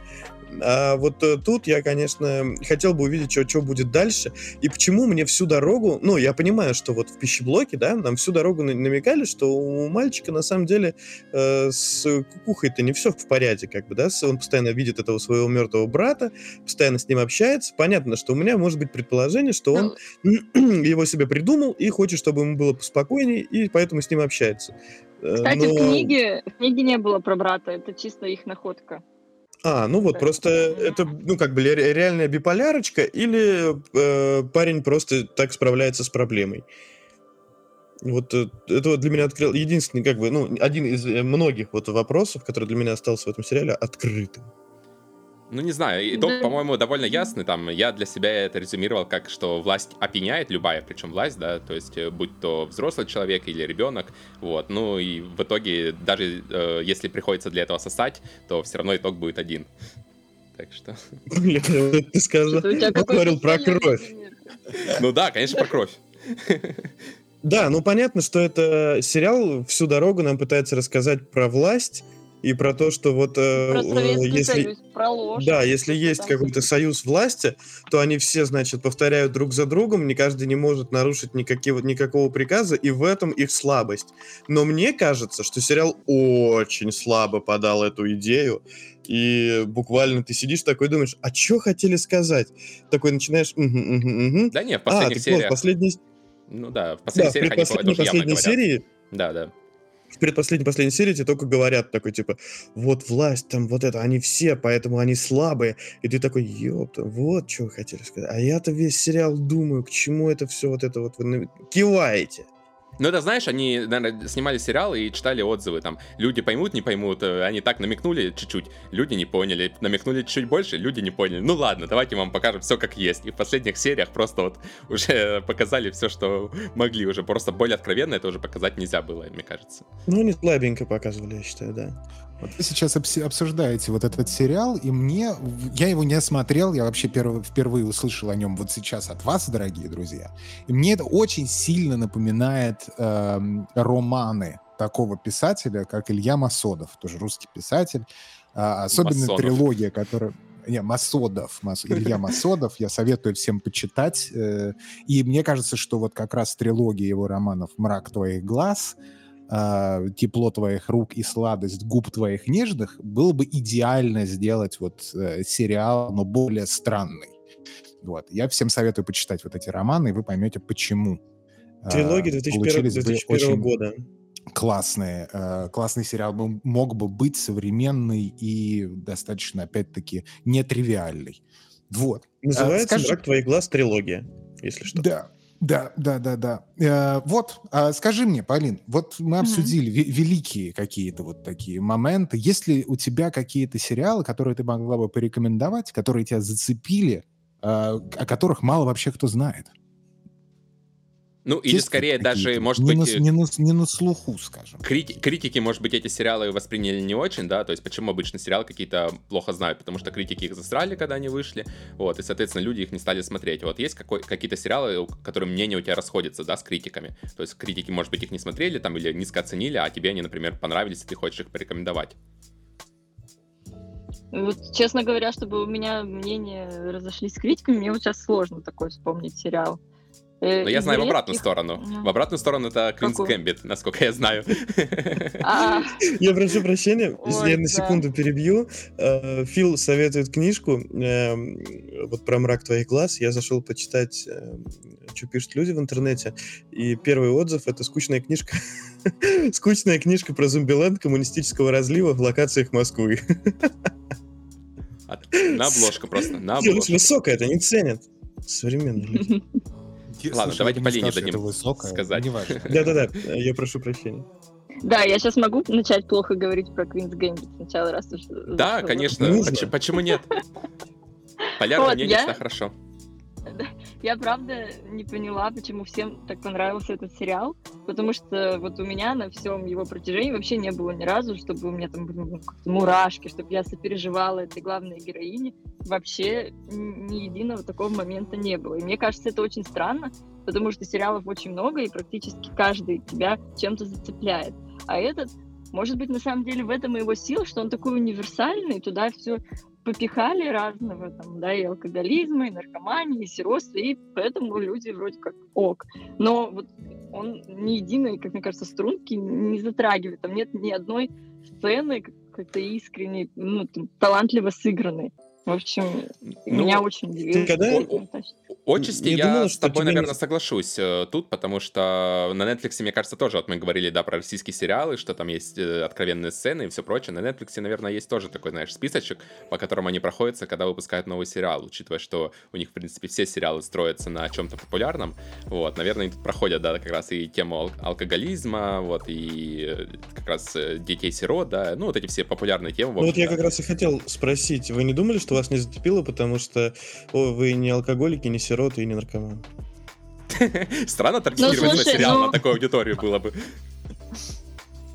А вот э, тут я, конечно, хотел бы увидеть, что, что будет дальше. И почему мне всю дорогу... Ну, я понимаю, что вот в пищеблоке, да, нам всю дорогу намекали, что у мальчика на самом деле э, с кукухой-то не все в порядке, как бы, да. Он постоянно видит этого своего мертвого брата, постоянно с ним общается. Понятно, что у меня может быть предположение, что он (clears throat) его себе придумал и хочет, чтобы ему было поспокойнее, и поэтому с ним общается. Э, Кстати, Но... в книге, в книге не было про брата, это чисто их находка. А, ну вот, просто это, ну, как бы реальная биполярочка или э, парень просто так справляется с проблемой? Вот э, это вот для меня открыл единственный, как бы, ну, один из э, многих вот вопросов, который для меня остался в этом сериале открытым. Ну, не знаю, итог, да. по-моему, довольно ясный. Там я для себя это резюмировал как, что власть опьяняет, любая, причем власть, да, то есть э, будь то взрослый человек или ребенок, вот. Ну и в итоге, даже э, если приходится для этого сосать, то все равно итог будет один. Так что... (laughs) Блин, ты сказал, говорил про кровь. Ну да, конечно, про кровь. Да, ну понятно, что это сериал всю дорогу нам пытается рассказать про власть, и про то, что вот э, про если, Союз, про ложь. Да, если есть какой-то союз власти, то они все, значит, повторяют друг за другом, не каждый не может нарушить никакие, никакого приказа, и в этом их слабость. Но мне кажется, что сериал очень слабо подал эту идею, и буквально ты сидишь такой думаешь, а что хотели сказать? Такой начинаешь... Угу, угу, угу. Да нет, в последних а, сериях... Вот, последний... Ну да, в последних да, сериях в они последней серии... Да, да в предпоследней последней серии тебе только говорят такой, типа, вот власть, там, вот это, они все, поэтому они слабые. И ты такой, ёпта, вот что вы хотели сказать. А я-то весь сериал думаю, к чему это все вот это вот вы киваете. Ну, это, знаешь, они, наверное, снимали сериал и читали отзывы, там, люди поймут, не поймут, э, они так намекнули чуть-чуть, люди не поняли, намекнули чуть больше, люди не поняли. Ну ладно, давайте вам покажем все как есть. И в последних сериях просто вот (laughs) уже показали все, что могли уже, просто более откровенно это уже показать нельзя было, мне кажется. Ну, не слабенько показывали, я считаю, да. Вот вы сейчас обсуждаете вот этот сериал, и мне... Я его не смотрел, я вообще перв, впервые услышал о нем вот сейчас от вас, дорогие друзья. И мне это очень сильно напоминает э, романы такого писателя, как Илья Масодов, тоже русский писатель. А, особенно Масонов. трилогия, которая... Не, Масодов, Мас... Илья Масодов, я советую всем почитать. Э, и мне кажется, что вот как раз трилогия его романов «Мрак твоих глаз», э, тепло твоих рук и сладость губ твоих нежных, было бы идеально сделать вот э, сериал, но более странный. Вот. Я всем советую почитать вот эти романы, и вы поймете, почему. Трилогия 2001, 2001 года. Классный, э, классный сериал мог бы быть современный и достаточно, опять-таки, нетривиальный. Вот. Называется Скажи... «Брак твоих глаз. Трилогия», если что. Да, да, да, да, да. Э, вот, э, скажи мне, Полин, вот мы обсудили mm-hmm. великие какие-то вот такие моменты. Есть ли у тебя какие-то сериалы, которые ты могла бы порекомендовать, которые тебя зацепили, э, о которых мало вообще кто знает? Ну, или скорее даже, может не быть... На, не, на, не на слуху, скажем. Крити- критики, может быть, эти сериалы восприняли не очень, да, то есть почему обычно сериалы какие-то плохо знают, потому что критики их засрали, когда они вышли, вот, и, соответственно, люди их не стали смотреть. Вот есть какой- какие-то сериалы, которые мнения у тебя расходятся, да, с критиками, то есть критики, может быть, их не смотрели там или низко оценили, а тебе они, например, понравились, и ты хочешь их порекомендовать. Вот, честно говоря, чтобы у меня мнения разошлись с критиками, мне вот сейчас сложно такой вспомнить сериал. Э, Но я знаю в обратную сторону. В обратную сторону это Квинс Гэмбит, насколько я знаю. А. Я прошу прощения, если я на секунду перебью. Э, Фил советует книжку эм, вот про мрак твоих глаз. Я зашел почитать, эм, что пишут люди в интернете. И первый отзыв — это скучная книжка. (laughs) Скучная книжка про зомбиленд коммунистического разлива в локациях Москвы. На обложку просто, на обложку. Высокая, это не ценят современные люди. (laughs) Ладно, давайте по линии дадим сказать. (laughs) Да-да-да, я прошу прощения. Да, я сейчас могу начать плохо говорить про Квинс Гэмбит сначала, раз уж... Да, конечно. Почему нет? (laughs) Полярное мнение всегда хорошо. (laughs) Я правда не поняла, почему всем так понравился этот сериал, потому что вот у меня на всем его протяжении вообще не было ни разу, чтобы у меня там были ну, мурашки, чтобы я сопереживала этой главной героине. Вообще ни единого такого момента не было. И мне кажется, это очень странно, потому что сериалов очень много, и практически каждый тебя чем-то зацепляет. А этот может быть, на самом деле в этом и его сила, что он такой универсальный, туда все попихали разного, там, да, и алкоголизма, и наркомании, и сиротства, и поэтому люди вроде как ок. Но вот он ни единой, как мне кажется, струнки не затрагивает. Там нет ни одной сцены какой-то искренней, ну, там, талантливо сыгранной. В общем, ну, меня очень удивило. Когда... Отчасти я, я думал, с тобой, наверное, не... соглашусь э, тут, потому что на Netflix, мне кажется, тоже, вот мы говорили, да, про российские сериалы, что там есть э, откровенные сцены и все прочее. На Netflix, наверное, есть тоже такой, знаешь, списочек, по которому они проходятся, когда выпускают новый сериал, учитывая, что у них, в принципе, все сериалы строятся на чем-то популярном. Вот, наверное, они тут проходят, да, как раз и тему ал- алкоголизма, вот, и э, как раз детей-сирот, да, ну, вот эти все популярные темы. Ну, вот я как раз и хотел спросить, вы не думали, что вас не зацепило, потому что о, вы не алкоголики, не сироты и не наркоман. (laughs) Странно таргетировать ну, сериал ну... на такую аудиторию было бы.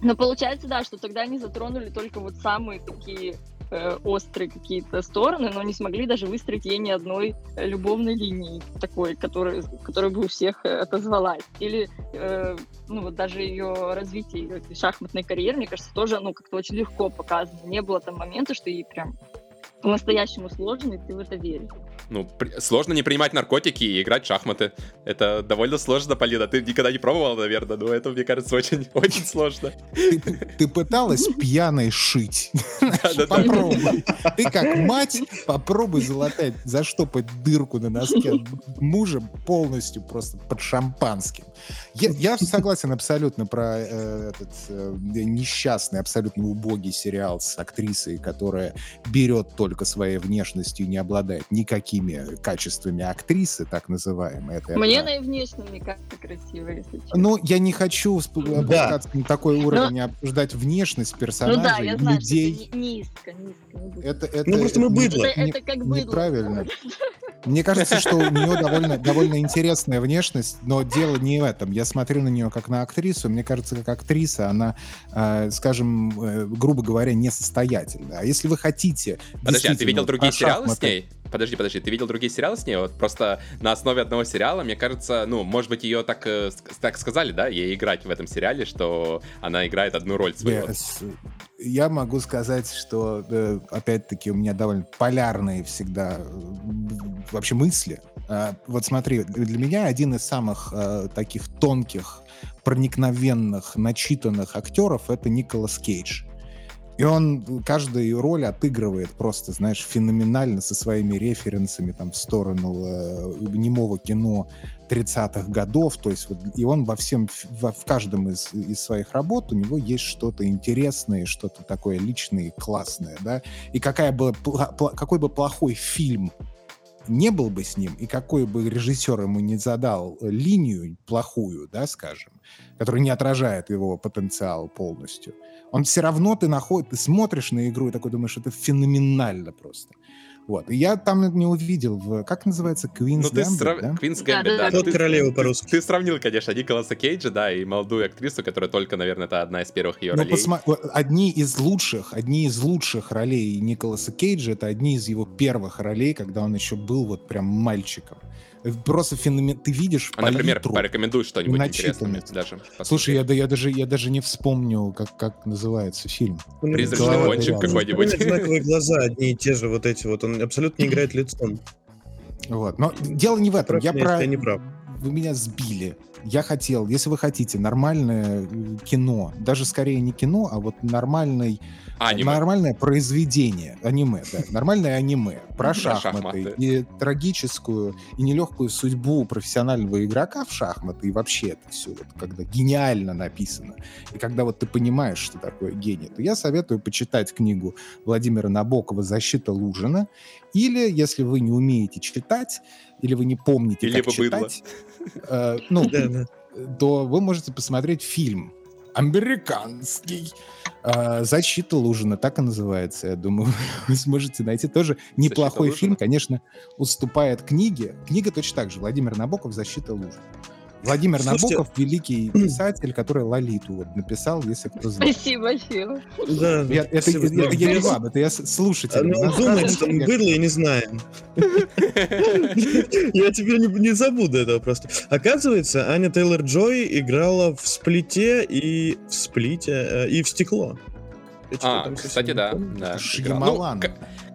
Ну, получается, да, что тогда они затронули только вот самые такие э, острые какие-то стороны, но не смогли даже выстроить ей ни одной любовной линии такой, которая, которая бы у всех э, отозвалась. Или э, ну вот даже ее развитие ее шахматной карьеры, мне кажется, тоже ну как-то очень легко показано. Не было там момента, что ей прям по-настоящему сложно, и ты в это веришь. Ну, при... сложно не принимать наркотики и играть в шахматы. Это довольно сложно, Полина. Ты никогда не пробовала, наверное, но это, мне кажется, очень, (laughs) очень сложно. Ты, ты пыталась пьяной шить? Попробуй. Ты как мать попробуй залатать, заштопать дырку на носке мужа полностью просто под шампанским. Я, я согласен абсолютно про э, этот э, несчастный, абсолютно убогий сериал с актрисой, которая берет только своей внешностью и не обладает никакими качествами актрисы, так называемые. Это Мне она и внешне не как-то красиво, если честно. Ну, я не хочу опускаться да. на такой уровень, Но... обсуждать внешность персонажей, ну, да, я знаю, людей. Что это низко, низко. Это, это, ну, просто мы быдло. Это, это как быдло. Неправильно. (laughs) Мне кажется, что у нее довольно, довольно интересная внешность, но дело не в этом. Я смотрю на нее как на актрису. Мне кажется, как актриса, она, э, скажем, э, грубо говоря, несостоятельна. А если вы хотите... Подожди, а ты видел другие сериалы с ней? Подожди, подожди, ты видел другие сериалы с ней? Вот просто на основе одного сериала, мне кажется, ну, может быть, ее так, э, так сказали, да, ей играть в этом сериале, что она играет одну роль свою. Yes. Я могу сказать, что, э, опять-таки, у меня довольно полярные всегда э, вообще мысли. А, вот смотри, для меня один из самых таких тонких, проникновенных, начитанных актеров — это Николас Кейдж. И он каждую роль отыгрывает просто, знаешь, феноменально со своими референсами там в сторону э, немого кино 30-х годов. То есть вот, и он во всем, во, в каждом из, из своих работ у него есть что-то интересное, что-то такое личное классное, да. И какая бы, какой бы плохой фильм не был бы с ним, и какой бы режиссер ему не задал линию плохую, да, скажем, которая не отражает его потенциал полностью, он все равно ты находишь, ты смотришь на игру и такой думаешь, это феноменально просто. Вот. И я там не увидел, в, как называется, Queen's ну, ты Gambit, срав... да? Queen's Gambit, да. Вот королева по-русски. Ты сравнил, конечно, Николаса Кейджа, да, и молодую актрису, которая только, наверное, это одна из первых ее ну, ролей. Посма... Одни из лучших, одни из лучших ролей Николаса Кейджа, это одни из его первых ролей, когда он еще был вот прям мальчиком. Просто феномен... Ты видишь а, Например, порекомендуй что-нибудь интересное даже. Слушай, я, я, даже, я даже не вспомню, как, как называется фильм. Призрачный гонщик какой-нибудь. Знаковые глаза одни и те же вот эти вот. Он абсолютно не играет лицом. Вот. Но дело не в этом. я про... Я не прав. Вы меня сбили. Я хотел, если вы хотите, нормальное кино, даже скорее не кино, а вот нормальный Аниме. Нормальное произведение, аниме, да, нормальное аниме. (laughs) Про шахматы, и трагическую и нелегкую судьбу профессионального игрока в шахматы, и вообще это все, вот, когда гениально написано, и когда вот ты понимаешь, что такое гений, то я советую почитать книгу Владимира Набокова «Защита Лужина», или, если вы не умеете читать, или вы не помните, или как читать, э, ну, (laughs) то вы можете посмотреть фильм американский. А, «Защита Лужина», так и называется, я думаю. (laughs) Вы сможете найти тоже неплохой фильм, конечно, уступает книге. Книга точно так же, Владимир Набоков «Защита Лужина». Владимир Слушайте... Набоков великий (clears throat) писатель, который Лолиту вот написал, если кто знает. Спасибо, спасибо. Да, я, это, спасибо, это, это я не вам, это я слушатель. Ну, он думает, что мы быдло и не знаем. Я теперь не забуду этого просто. Оказывается, Аня Тейлор-Джой играла в «Сплите» и в «Сплите» э, и в «Стекло». А, кстати, да. да ну,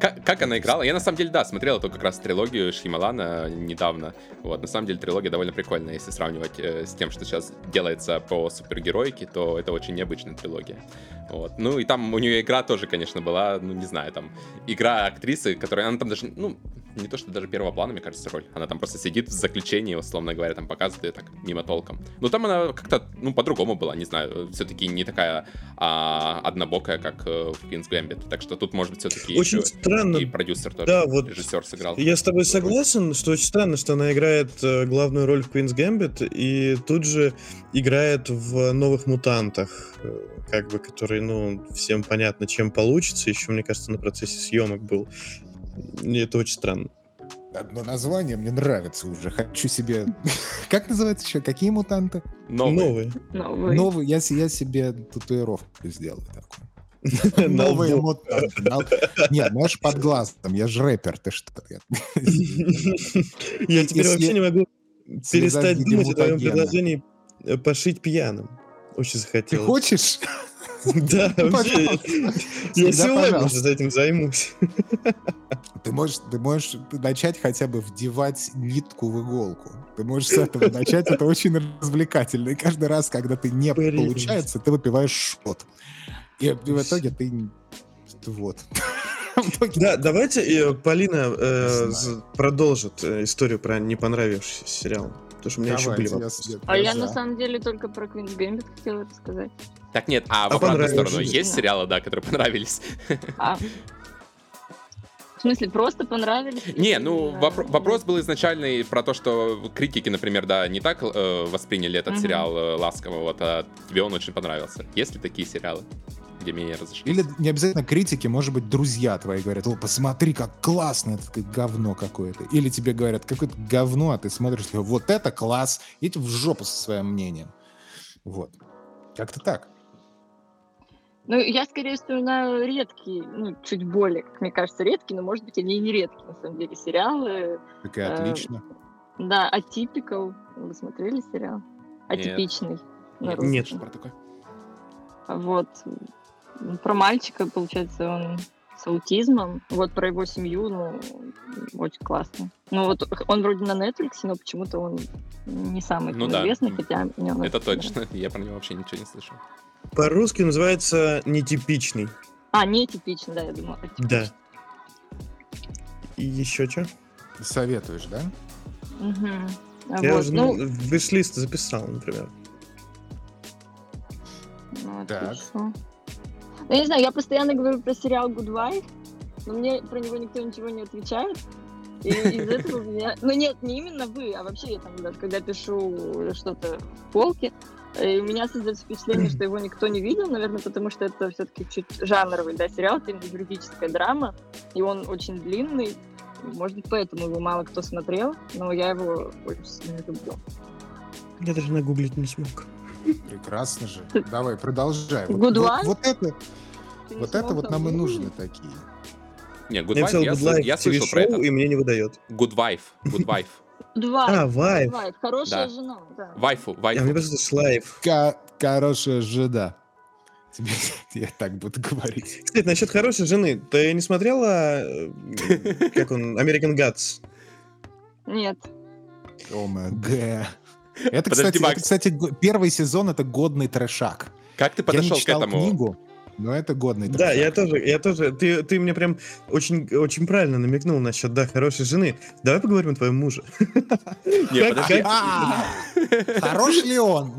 как, она играла? Я на самом деле, да, смотрел эту как раз трилогию Шьямалана недавно. Вот, на самом деле трилогия довольно прикольная, если сравнивать э, с тем, что сейчас делается по супергероике, то это очень необычная трилогия. Вот. Ну и там у нее игра тоже, конечно, была, ну не знаю, там игра актрисы, которая, она там даже, ну, не то, что даже первого плана, мне кажется, роль. Она там просто сидит в заключении, условно говоря, там показывает ее так мимо толком. Но там она как-то, ну, по-другому была, не знаю, все-таки не такая а, однобокая, как э, в Queen's Gambit. Так что тут, может быть, все-таки очень странно. и продюсер тоже, да, вот режиссер сыграл. Я с тобой согласен, что очень странно, что она играет э, главную роль в Queen's Gambit и тут же играет в «Новых мутантах», э, как бы, который, ну, всем понятно, чем получится. Еще, мне кажется, на процессе съемок был. Это очень странно. Одно название мне нравится уже. Хочу себе... (laughs) Как называется еще? Какие мутанты? Новые. Новые. Новые. Я, я себе татуировку сделаю такую. (laughs) Новые мутанты. Нет, можешь под глазом, я же рэпер, ты что? Я (laughs) теперь вообще не могу перестать думать о твоем предложении э, пошить пьяным. Очень захотел. Ты хочешь? Да, вообще. Я сегодня уже этим займусь. Ты можешь, ты можешь начать хотя бы вдевать нитку в иголку. Ты можешь с этого начать, это очень развлекательно. И каждый раз, когда ты не получается, ты выпиваешь шот. И в итоге ты... Вот. (laughs) Да, давайте э, Полина э, продолжит э, историю про не понравившийся сериал. Потому что у меня еще были вопросы. А я на самом деле только про Квинс Гэмбит хотела это сказать. Так нет, а, а в обратную сторону есть сериалы, да, которые понравились? А, смысле, просто понравились? Не, ну вопро- вопрос был изначальный про то, что критики, например, да, не так э, восприняли этот угу. сериал э, ласково, вот, а тебе он очень понравился. Есть ли такие сериалы? где меня разошлись. Или не обязательно критики, может быть, друзья твои говорят, о, посмотри, как классно, это говно какое-то. Или тебе говорят, какое-то говно, а ты смотришь, вот это класс, идите в жопу со своим мнением. Вот. Как-то так. Ну, я скорее вспоминаю редкие, ну, чуть более, как мне кажется, редкие, но, может быть, они и не редкие, на самом деле, сериалы. Так и э, отлично. Да, Atypical. Вы смотрели сериал? Атипичный. Нет, Нет что про такое. Вот. Про мальчика, получается, он с аутизмом. Вот про его семью, ну, очень классно. Ну, вот он вроде на Netflix, но почему-то он не самый ну, известный, да. хотя... Это точно, я про него вообще ничего не слышал. По-русски называется нетипичный. А, нетипичный, да, я думала. Да. И еще что? Советуешь, да? Угу. Я вот, уже ну... виш-лист записал, например. Ну, так. Ну, я не знаю, я постоянно говорю про сериал Good Wife, но мне про него никто ничего не отвечает. И из этого у меня... Ну нет, не именно вы, а вообще я там, даже когда пишу что-то в полке, и у меня создается впечатление, что его никто не видел, наверное, потому что это все-таки чуть жанровый да, сериал, это юридическая драма, и он очень длинный. Может быть, поэтому его мало кто смотрел, но я его очень сильно люблю. Я даже нагуглить не смог. Прекрасно же. Давай, продолжай. Вот, вот, вот это, вот это вот нам и нужны такие. Не, Good Wife, я, я, я слышал про это. И мне не выдает. Good Wife, Good Wife. Два. А, вайф. Вайф. Хорошая да. жена, да. Вайфу, вайфу. А мне просто слайф. Хорошая жена. Тебе, (laughs) я так буду говорить. Кстати, насчет хорошей жены. Ты не смотрела, э, как он, American Gods? Нет. ОМГ. Это, Подожди, кстати, это, кстати, первый сезон — это годный трешак. Как ты подошел к этому? книгу, но это годный Да, я тоже, я тоже. Ты, ты мне прям очень, очень правильно намекнул насчет, да, хорошей жены. Давай поговорим о твоем муже. А, хорош ли он?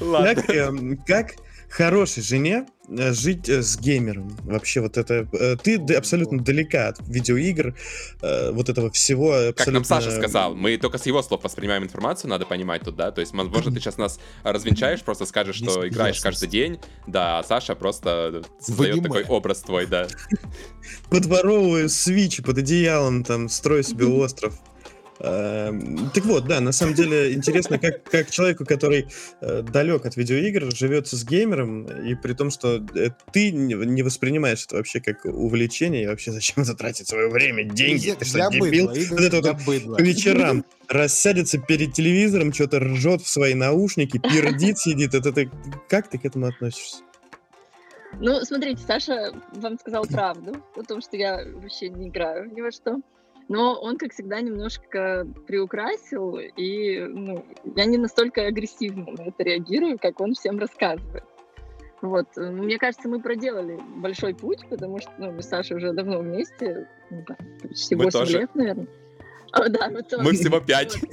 Эм, как хорошей жене э, жить э, с геймером. Вообще вот это... Э, ты абсолютно далека от видеоигр, вот этого всего. Абсолютно... Как нам Саша сказал, мы только с его слов воспринимаем информацию, надо понимать тут, да? То есть, возможно, ты сейчас нас развенчаешь, просто скажешь, что играешь каждый день, да, а Саша просто создает такой образ твой, да. (laughs) Подворовываю свич под одеялом, там, строю себе (laughs) остров. Эм, так вот, да, на самом деле интересно, как, как человеку, который э, далек от видеоигр, живется с геймером, и при том, что э, ты не воспринимаешь это вообще как увлечение, и вообще зачем затратить свое время, деньги, ты что, дебил? Вот это вот по вечерам рассядется перед телевизором, что-то ржет в свои наушники, пердит, (laughs) сидит. Это ты как ты к этому относишься? Ну, смотрите, Саша вам сказал правду о том, что я вообще не играю ни во что. Но он, как всегда, немножко приукрасил, и ну, я не настолько агрессивно на это реагирую, как он всем рассказывает. Вот. Мне кажется, мы проделали большой путь, потому что ну, мы с Сашей уже давно вместе, ну, почти мы 8 тоже. лет, наверное. О, да, мы, тоже. мы всего 5. (laughs)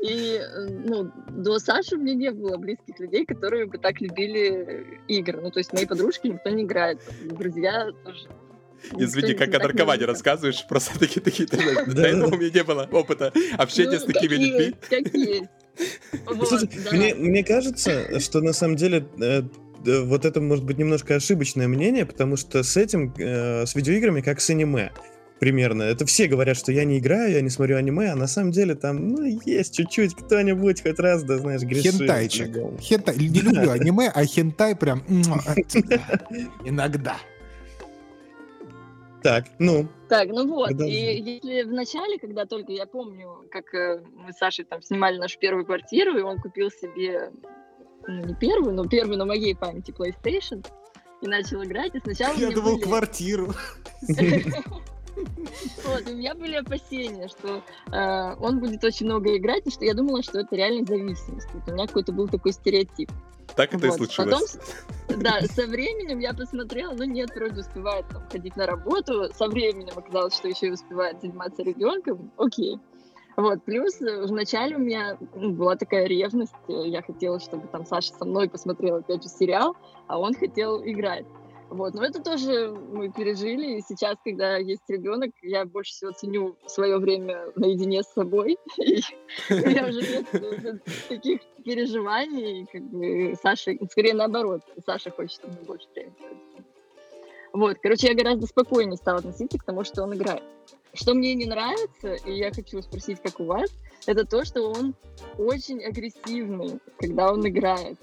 И ну, до Саши меня не было близких людей, которые бы так любили игры. Ну, то есть мои подружки никто не играет. Друзья тоже Извини, как о наркомане рассказываешь, просто такие такие До этого у меня не было опыта общения с ну, такими людьми. (laughs) мне кажется, что на самом деле э, вот это может быть немножко ошибочное мнение, потому что с этим, э, с видеоиграми, как с аниме, примерно. Это все говорят, что я не играю, я не смотрю аниме, а на самом деле там, ну, есть чуть-чуть кто-нибудь хоть раз, да, знаешь, грешит. Хентайчик. Хентай. Не люблю аниме, а хентай прям (laughs) иногда. Так, ну. Так, ну вот, Подожди. и если в начале, когда только я помню, как э, мы с Сашей там снимали нашу первую квартиру, и он купил себе, ну не первую, но первую на моей памяти PlayStation, и начал играть, и сначала Я думал, были... квартиру. (laughs) Вот, у меня были опасения, что э, он будет очень много играть, и что я думала, что это реально зависимость. Вот у меня какой-то был такой стереотип. Так это вот. и случилось. Потом, да, со временем я посмотрела, ну нет, вроде успевает там, ходить на работу. Со временем оказалось, что еще и успевает заниматься ребенком. Окей. Вот, плюс э, вначале у меня ну, была такая ревность, я хотела, чтобы там Саша со мной посмотрел опять же сериал, а он хотел играть. Вот, но это тоже мы пережили, и сейчас, когда есть ребенок, я больше всего ценю свое время наедине с собой, (laughs) и меня уже нет таких переживаний, как бы Саша, скорее наоборот, Саша хочет мне больше времени. Вот, короче, я гораздо спокойнее стала относиться к тому, что он играет. Что мне не нравится, и я хочу спросить, как у вас, это то, что он очень агрессивный, когда он играет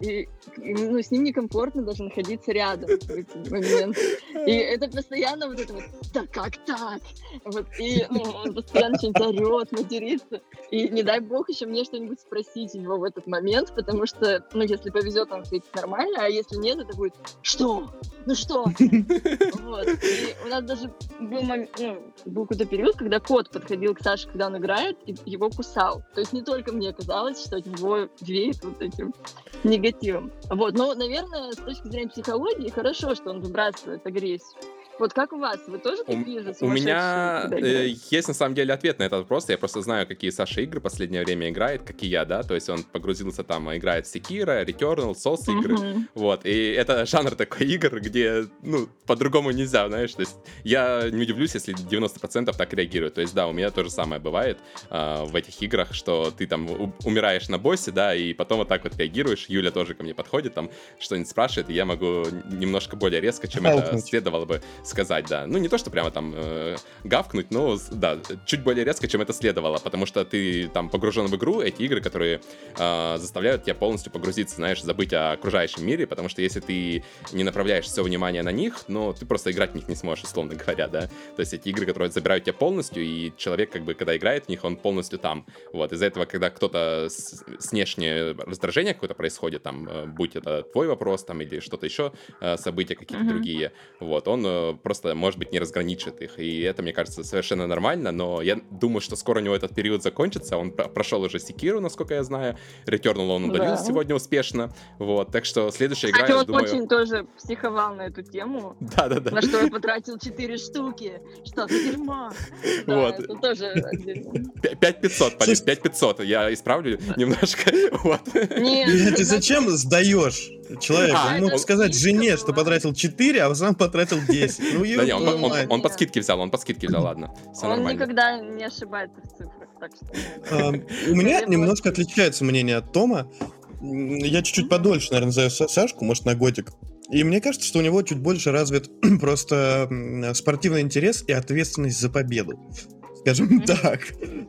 и ну, с ним некомфортно даже находиться рядом в эти моменты. И (laughs) это постоянно вот это вот, да как так? Вот, и ну, он постоянно что-нибудь орет, матерится. И не дай бог еще мне что-нибудь спросить его в этот момент, потому что, ну, если повезет, он ответит нормально, а если нет, это будет «Что? Ну что?» Вот. И у нас даже был, момент, ну, был какой-то период, когда кот подходил к Саше, когда он играет, и его кусал. То есть не только мне казалось, что от него веет вот этим негативом. Вот, но, наверное, с точки зрения психологии, хорошо, что он выбрасывает агрессию. Вот как у вас? Вы тоже такие же У меня э, есть на самом деле ответ на этот вопрос. Я просто знаю, какие Саша игры последнее время играет, как и я, да. То есть он погрузился там, играет в Sekiro, Returnal, Souls игры. Uh-huh. Вот. И это жанр такой игр, где, ну, по-другому нельзя, знаешь. То есть я не удивлюсь, если 90% так реагируют. То есть да, у меня то же самое бывает э, в этих играх, что ты там умираешь на боссе, да, и потом вот так вот реагируешь. Юля тоже ко мне подходит, там что-нибудь спрашивает, и я могу немножко более резко, чем это следовало бы сказать, да. Ну, не то, что прямо там э, гавкнуть, но, да, чуть более резко, чем это следовало, потому что ты там погружен в игру, эти игры, которые э, заставляют тебя полностью погрузиться, знаешь, забыть о окружающем мире, потому что если ты не направляешь все внимание на них, ну, ты просто играть в них не сможешь, условно говоря, да. То есть эти игры, которые забирают тебя полностью, и человек, как бы, когда играет в них, он полностью там. Вот, из-за этого, когда кто-то с, с внешнее раздражение какое-то происходит, там, э, будь это твой вопрос, там, или что-то еще, э, события какие-то mm-hmm. другие, вот, он просто, может быть, не разграничит их. И это, мне кажется, совершенно нормально, но я думаю, что скоро у него этот период закончится. Он прошел уже Секиру, насколько я знаю. Returnal он удалил да. сегодня успешно. Вот, так что следующая игра, Кстати, он думаю... очень тоже психовал на эту тему. Да-да-да. На что я потратил 4 штуки. Что за дерьмо? (laughs) Вот. Это тоже 5500, Полин, 5500. Я исправлю немножко. (laughs) Вот. Нет, ты зачем сдаешь? Человек, а, он мог сказать жене, что потратил 4, а сам потратил 10. Ну, да не, он, он, он, он по скидке взял, он по скидке взял, ладно. Все он нормально. никогда не ошибается в цифрах, так что... А, (laughs) у меня немножко отличается мнение от Тома. Я чуть-чуть подольше, наверное, знаю Сашку, может, на годик. И мне кажется, что у него чуть больше развит (clears throat) просто спортивный интерес и ответственность за победу скажем так.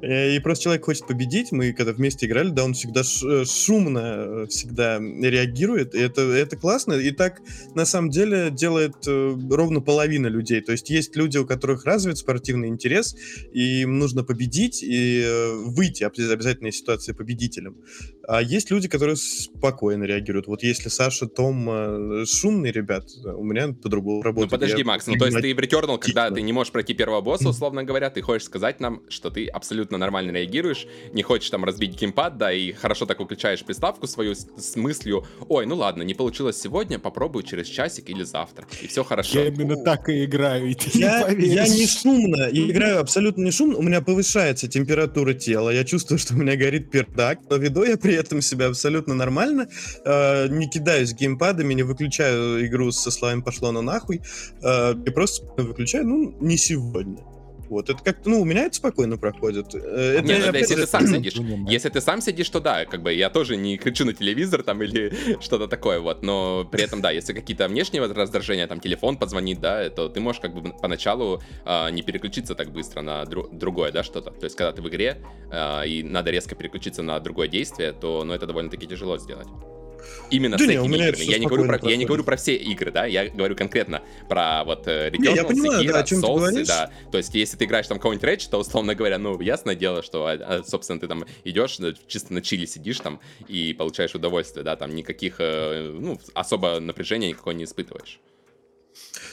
Э, и просто человек хочет победить. Мы когда вместе играли, да, он всегда э, шумно э, всегда реагирует. И это, это классно. И так, на самом деле, делает ровно половина людей. То есть есть люди, у которых развит спортивный интерес, и им нужно победить и выйти из обязательной ситуации победителем. А есть люди, которые спокойно реагируют. Вот если Саша, Том шумные ребят, у меня по-другому работает. Ну подожди, Макс, ну то есть ты в Returnal, когда ты не можешь пройти первого босса, условно говоря, ты хочешь сказать, сказать нам, что ты абсолютно нормально реагируешь, не хочешь там разбить геймпад, да, и хорошо так выключаешь приставку свою с, с мыслью, ой, ну ладно, не получилось сегодня, попробую через часик или завтра, и все хорошо. Я именно так и играю, и ты я, не я не шумно, я играю абсолютно не шумно, у меня повышается температура тела, я чувствую, что у меня горит пердак, но веду я при этом себя абсолютно нормально, э, не кидаюсь геймпадами, не выключаю игру со словами «пошло на нахуй», э, я просто выключаю, ну, не сегодня. Вот, это как-то, ну, у меня это спокойно проходит. Э, это, Нет, это, если ты сам (clears throat) сидишь, если ты сам сидишь, то да, как бы я тоже не кричу на телевизор там или (laughs) что-то такое, вот, но при этом, да, если какие-то внешние раздражения, там, телефон позвонит, да, то ты можешь как бы поначалу э, не переключиться так быстро на дру- другое, да, что-то. То есть, когда ты в игре, э, и надо резко переключиться на другое действие, то, ну, это довольно-таки тяжело сделать. Именно да с не, этими играми. Я не, говорю про, я не говорю про все игры, да, я говорю конкретно про вот э, Returnal, я понимаю, Sekiro, да, Souls, да. То есть, если ты играешь там кого-нибудь Рэч, то, условно говоря, ну, ясное дело, что, а, а, собственно, ты там идешь, э, чисто на чили сидишь там и получаешь удовольствие, да, там никаких, э, ну, особо напряжения никакого не испытываешь.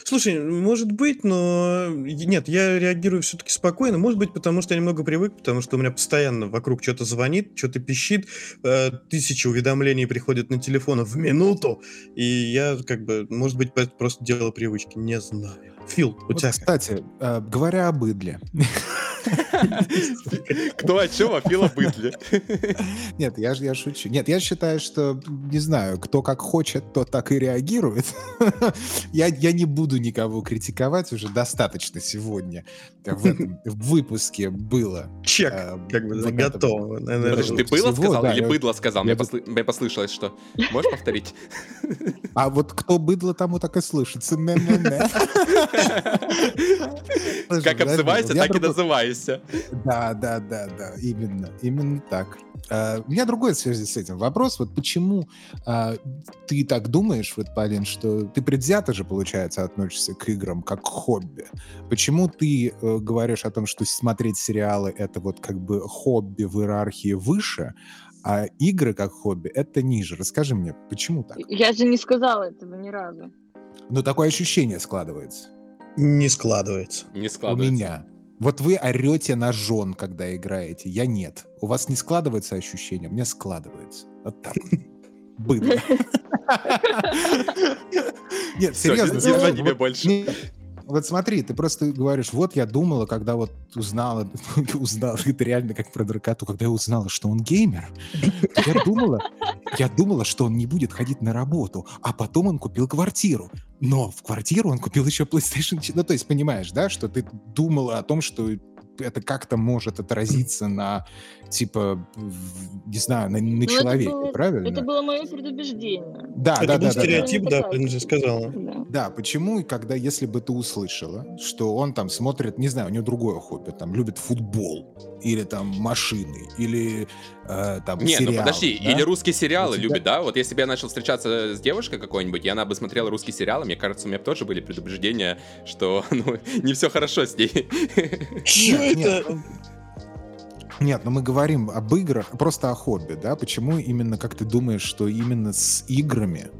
Слушай, может быть, но нет, я реагирую все-таки спокойно. Может быть, потому что я немного привык, потому что у меня постоянно вокруг что-то звонит, что-то пищит, э, тысячи уведомлений приходят на телефон в минуту, и я как бы, может быть, просто дело привычки, не знаю. Фил, у вот, тебя Кстати, э, говоря об Идле. (laughs) (laughs) Кто о чем, а Фил о быдле. (laughs) Нет, я, я шучу. Нет, я считаю, что, не знаю, кто как хочет, то так и реагирует. (laughs) я, я не буду никого критиковать, уже достаточно сегодня в этом выпуске было. Чек, э, как бы готово. Подожди, ты было сказал или быдло сказал? Мне послышалось, что... Можешь повторить? а вот кто быдло, тому так и слышится. Как обзывайся, так и называйся. Да, да, да, да, именно, именно так. Uh, у меня другой в связи с этим вопрос. Вот почему uh, ты так думаешь, вот, Полин, что ты предвзято же, получается, относишься к играм как к хобби? Почему ты uh, говоришь о том, что смотреть сериалы — это вот как бы хобби в иерархии выше, а игры как хобби — это ниже? Расскажи мне, почему так? Я же не сказала этого ни разу. Но такое ощущение складывается. Не складывается. Не складывается. У меня. Вот вы орете на жен, когда играете, я нет. У вас не складывается ощущение, у меня складывается. Вот так Быдло. (laughs) Нет, серьезно. Не тебе больше. Вот смотри, ты просто говоришь, вот я думала, когда вот узнала, (laughs) узнала, это реально как про Дракоту, когда я узнала, что он геймер, я думала, я думала, что он не будет ходить на работу, а потом он купил квартиру. Но в квартиру он купил еще PlayStation 4. Ну, то есть, понимаешь, да, что ты думала о том, что это как-то может отразиться на, типа, не знаю, на, на человеке, это было, правильно? Это было мое предубеждение. Да, это да, был да. стереотип, да, да, да, же сказала. Да. да, почему, когда, если бы ты услышала, что он там смотрит, не знаю, у него другое хобби, там, любит футбол, или там машины, или э, там Нет, сериалы, ну подожди, да? или русские сериалы тебя... любит, да? Вот если бы я начал встречаться с девушкой какой-нибудь, и она бы смотрела русские сериалы, мне кажется, у меня тоже были предубеждения, что (laughs) ну, не все хорошо с ней. Что это? Нет, но мы говорим об играх, просто о хобби, да? Почему именно, как ты думаешь, что именно с играми,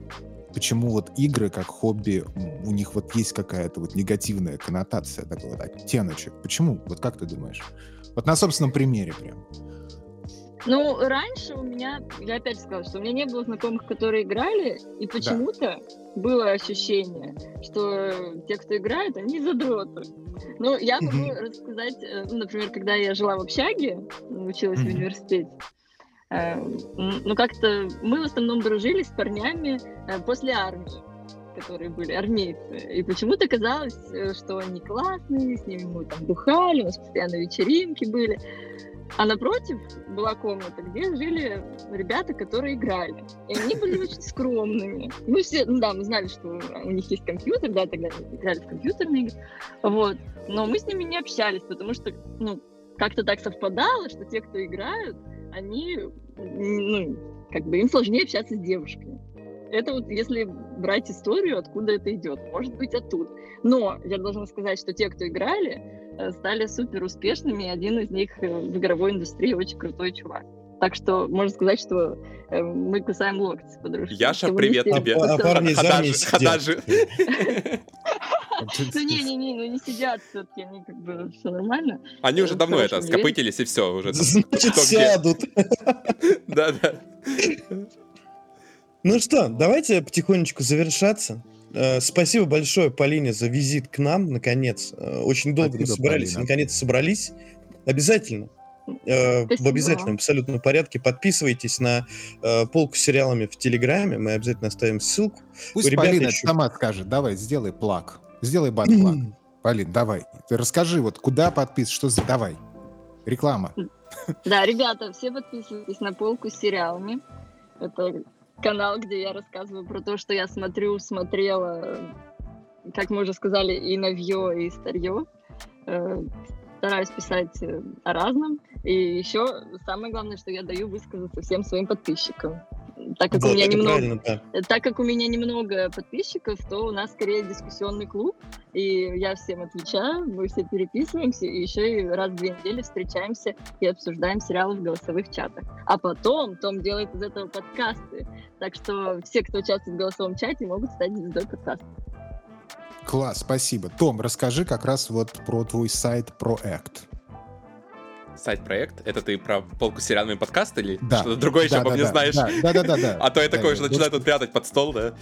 почему вот игры как хобби, у них вот есть какая-то вот негативная коннотация, такой вот оттеночек? Почему? Вот как ты думаешь? Вот на собственном примере прям. Ну, раньше у меня, я опять сказала, что у меня не было знакомых, которые играли, и почему-то да. было ощущение, что те, кто играет, они задроты. Ну, я могу mm-hmm. рассказать, э, ну, например, когда я жила в общаге, училась mm-hmm. в университете, э, ну, как-то мы в основном дружили с парнями э, после армии которые были армейцы. И почему-то казалось, что они классные, с ними мы там бухали, у нас постоянно вечеринки были. А напротив была комната, где жили ребята, которые играли. И они были очень скромными. Мы все, ну да, мы знали, что у них есть компьютер, да, тогда играли в компьютерные игры. Вот. Но мы с ними не общались, потому что, ну, как-то так совпадало, что те, кто играют, они, ну, как бы им сложнее общаться с девушками. Это вот если брать историю, откуда это идет. Может быть, оттуда. Но я должна сказать, что те, кто играли, Э, стали супер успешными, один из них э, в игровой индустрии очень крутой чувак. Так что можно сказать, что э, мы кусаем локти с подружкой. Яша, привет тебе. А, а парни Хадажи. Ну не-не-не, ну не сидят все-таки, они как бы все нормально. Они уже давно это скопытились и все уже. Значит, сядут. (laughs) Да-да. Ну что, давайте потихонечку завершаться. Э, спасибо большое, Полине, за визит к нам, наконец. Э, очень долго Спасибо, мы собирались, Полина. наконец собрались. Обязательно. Э, Спасибо. В обязательном абсолютном порядке. Подписывайтесь на э, полку с сериалами в Телеграме. Мы обязательно оставим ссылку. Пусть Полина еще... сама скажет. Давай, сделай плак. Сделай бат-плак. Полин, давай. Ты расскажи, вот куда подписываться, что за... Давай. Реклама. Да, ребята, все подписывайтесь на полку с сериалами. Это канал, где я рассказываю про то, что я смотрю, смотрела, как мы уже сказали, и новье, и старье. Э, стараюсь писать э, о разном. И еще самое главное, что я даю высказаться всем своим подписчикам. Так как, да, у меня немного, да. так как у меня немного подписчиков, то у нас скорее дискуссионный клуб, и я всем отвечаю, мы все переписываемся, и еще и раз в две недели встречаемся и обсуждаем сериалы в голосовых чатах. А потом Том делает из этого подкасты. Так что все, кто участвует в голосовом чате, могут стать звездой подкаста. Класс, спасибо. Том, расскажи как раз вот про твой сайт ProAct сайт-проект. Это ты про полку с сериальными подкаст или да. что-то другое да, еще да, обо мне да, знаешь? Да, да, да, да. (laughs) А то я такой же начинаю тут прятать под стол, да?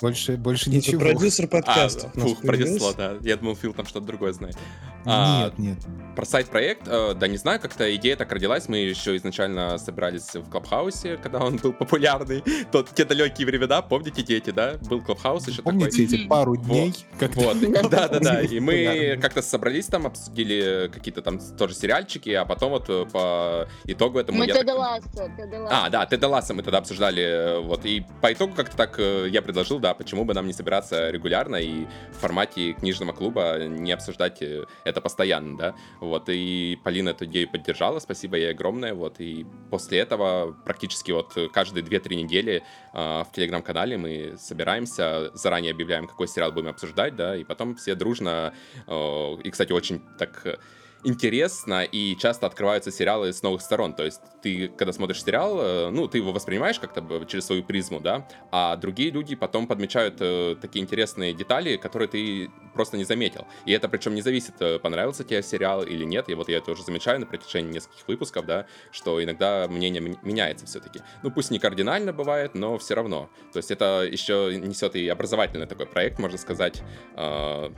Больше, больше ничего. продюсер подкаста. А, фух, пронесло, да. Я думал, Фил там что-то другое знает. А, нет, нет. Про сайт-проект, э, да не знаю, как-то идея так родилась. Мы еще изначально собирались в Клабхаусе, когда он был популярный. (laughs) Тот, те далекие времена, помните, дети, да? Был Клабхаус еще помните такой. Помните эти пару дней? Вот, (laughs) вот. да-да-да. И мы как-то собрались там, обсудили какие-то там тоже сериальчики, а потом вот э, по итогу этому... Мы Теда Ласса, А, да, Теда Ласса мы тогда обсуждали, э, вот, и по итогу как-то так я предложил, да, почему бы нам не собираться регулярно и в формате книжного клуба не обсуждать это постоянно, да, вот, и Полина эту идею поддержала, спасибо ей огромное, вот, и после этого практически вот каждые 2-3 недели э, в телеграм-канале мы собираемся, заранее объявляем, какой сериал будем обсуждать, да, и потом все дружно, э, и, кстати, очень так интересно, и часто открываются сериалы с новых сторон. То есть ты, когда смотришь сериал, э, ну, ты его воспринимаешь как-то через свою призму, да, а другие люди потом подмечают э, такие интересные детали, которые ты просто не заметил. И это причем не зависит, э, понравился тебе сериал или нет. И вот я это уже замечаю на протяжении нескольких выпусков, да, что иногда мнение меняется все-таки. Ну, пусть не кардинально бывает, но все равно. То есть это еще несет и образовательный такой проект, можно сказать,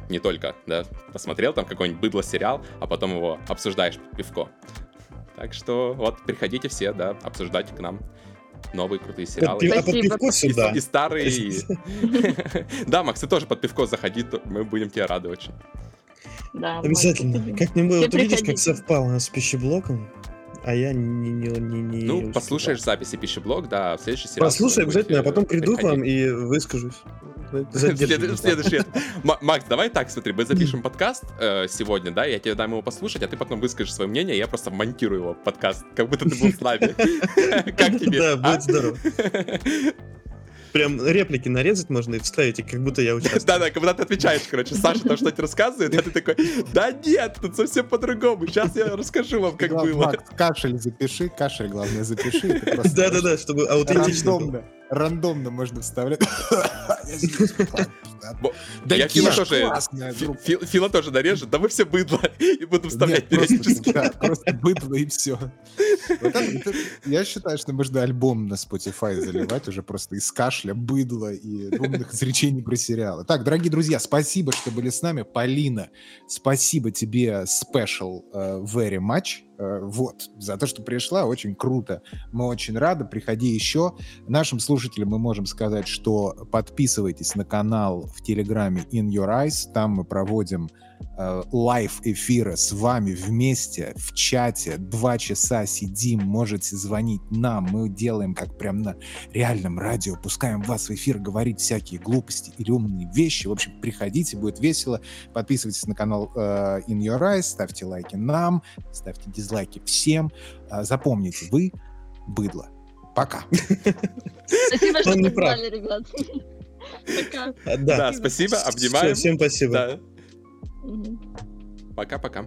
не только, да, посмотрел там какой-нибудь быдло сериал, а потом его обсуждаешь пивко. Так что вот, приходите все, да, обсуждать к нам новые крутые сериалы. Под, а под пивко сюда. И, и старые. И... (laughs) да, Макс, ты тоже под пивко заходи, мы будем тебе рады очень. Да, Обязательно. Как-нибудь, вот видишь, как совпало с пищеблоком а я не... не, не, не ну, не послушаешь успевал. записи пищеблок, да, в следующий сериал... Послушай обязательно, а потом приду к вам и выскажусь. (laughs) Следующий. (laughs) Макс, давай так, смотри, мы запишем подкаст э, сегодня, да, я тебе дам его послушать, а ты потом выскажешь свое мнение, я просто монтирую его подкаст, как будто ты был с нами. (laughs) Как тебе? Да, будет а? здорово. Прям реплики нарезать можно и вставить, и как будто я участвую. Да-да, когда ты отвечаешь, короче, Саша там что-то рассказывает, а ты такой, да нет, тут совсем по-другому, сейчас я расскажу вам, как было. Кашель запиши, кашель, главное, запиши. (laughs) Да-да-да, чтобы аутентично было рандомно можно вставлять. (laughs) Да я Фила тоже, Фила тоже нарежет, да мы все быдло, (laughs) и буду вставлять периодически. Просто быдло и все. Я считаю, что можно альбом на Spotify заливать уже просто из кашля, быдла и умных изречений про сериалы. Так, дорогие друзья, спасибо, что были с нами. Полина, спасибо тебе special uh, very much. Э, вот, за то, что пришла, очень круто. Мы очень рады, приходи еще. Нашим слушателям мы можем сказать, что подписывайтесь на канал в Телеграме In Your Eyes, там мы проводим Э, лайв-эфира с вами вместе в чате. Два часа сидим, можете звонить нам. Мы делаем как прям на реальном радио. Пускаем вас в эфир говорить всякие глупости или умные вещи. В общем, приходите, будет весело. Подписывайтесь на канал э, In Your Eyes, ставьте лайки нам, ставьте дизлайки всем. Э, запомните, вы быдло. Пока. Спасибо, что позвали, ребят. Пока. Да, спасибо, обнимаем. Всем спасибо. Пока-пока.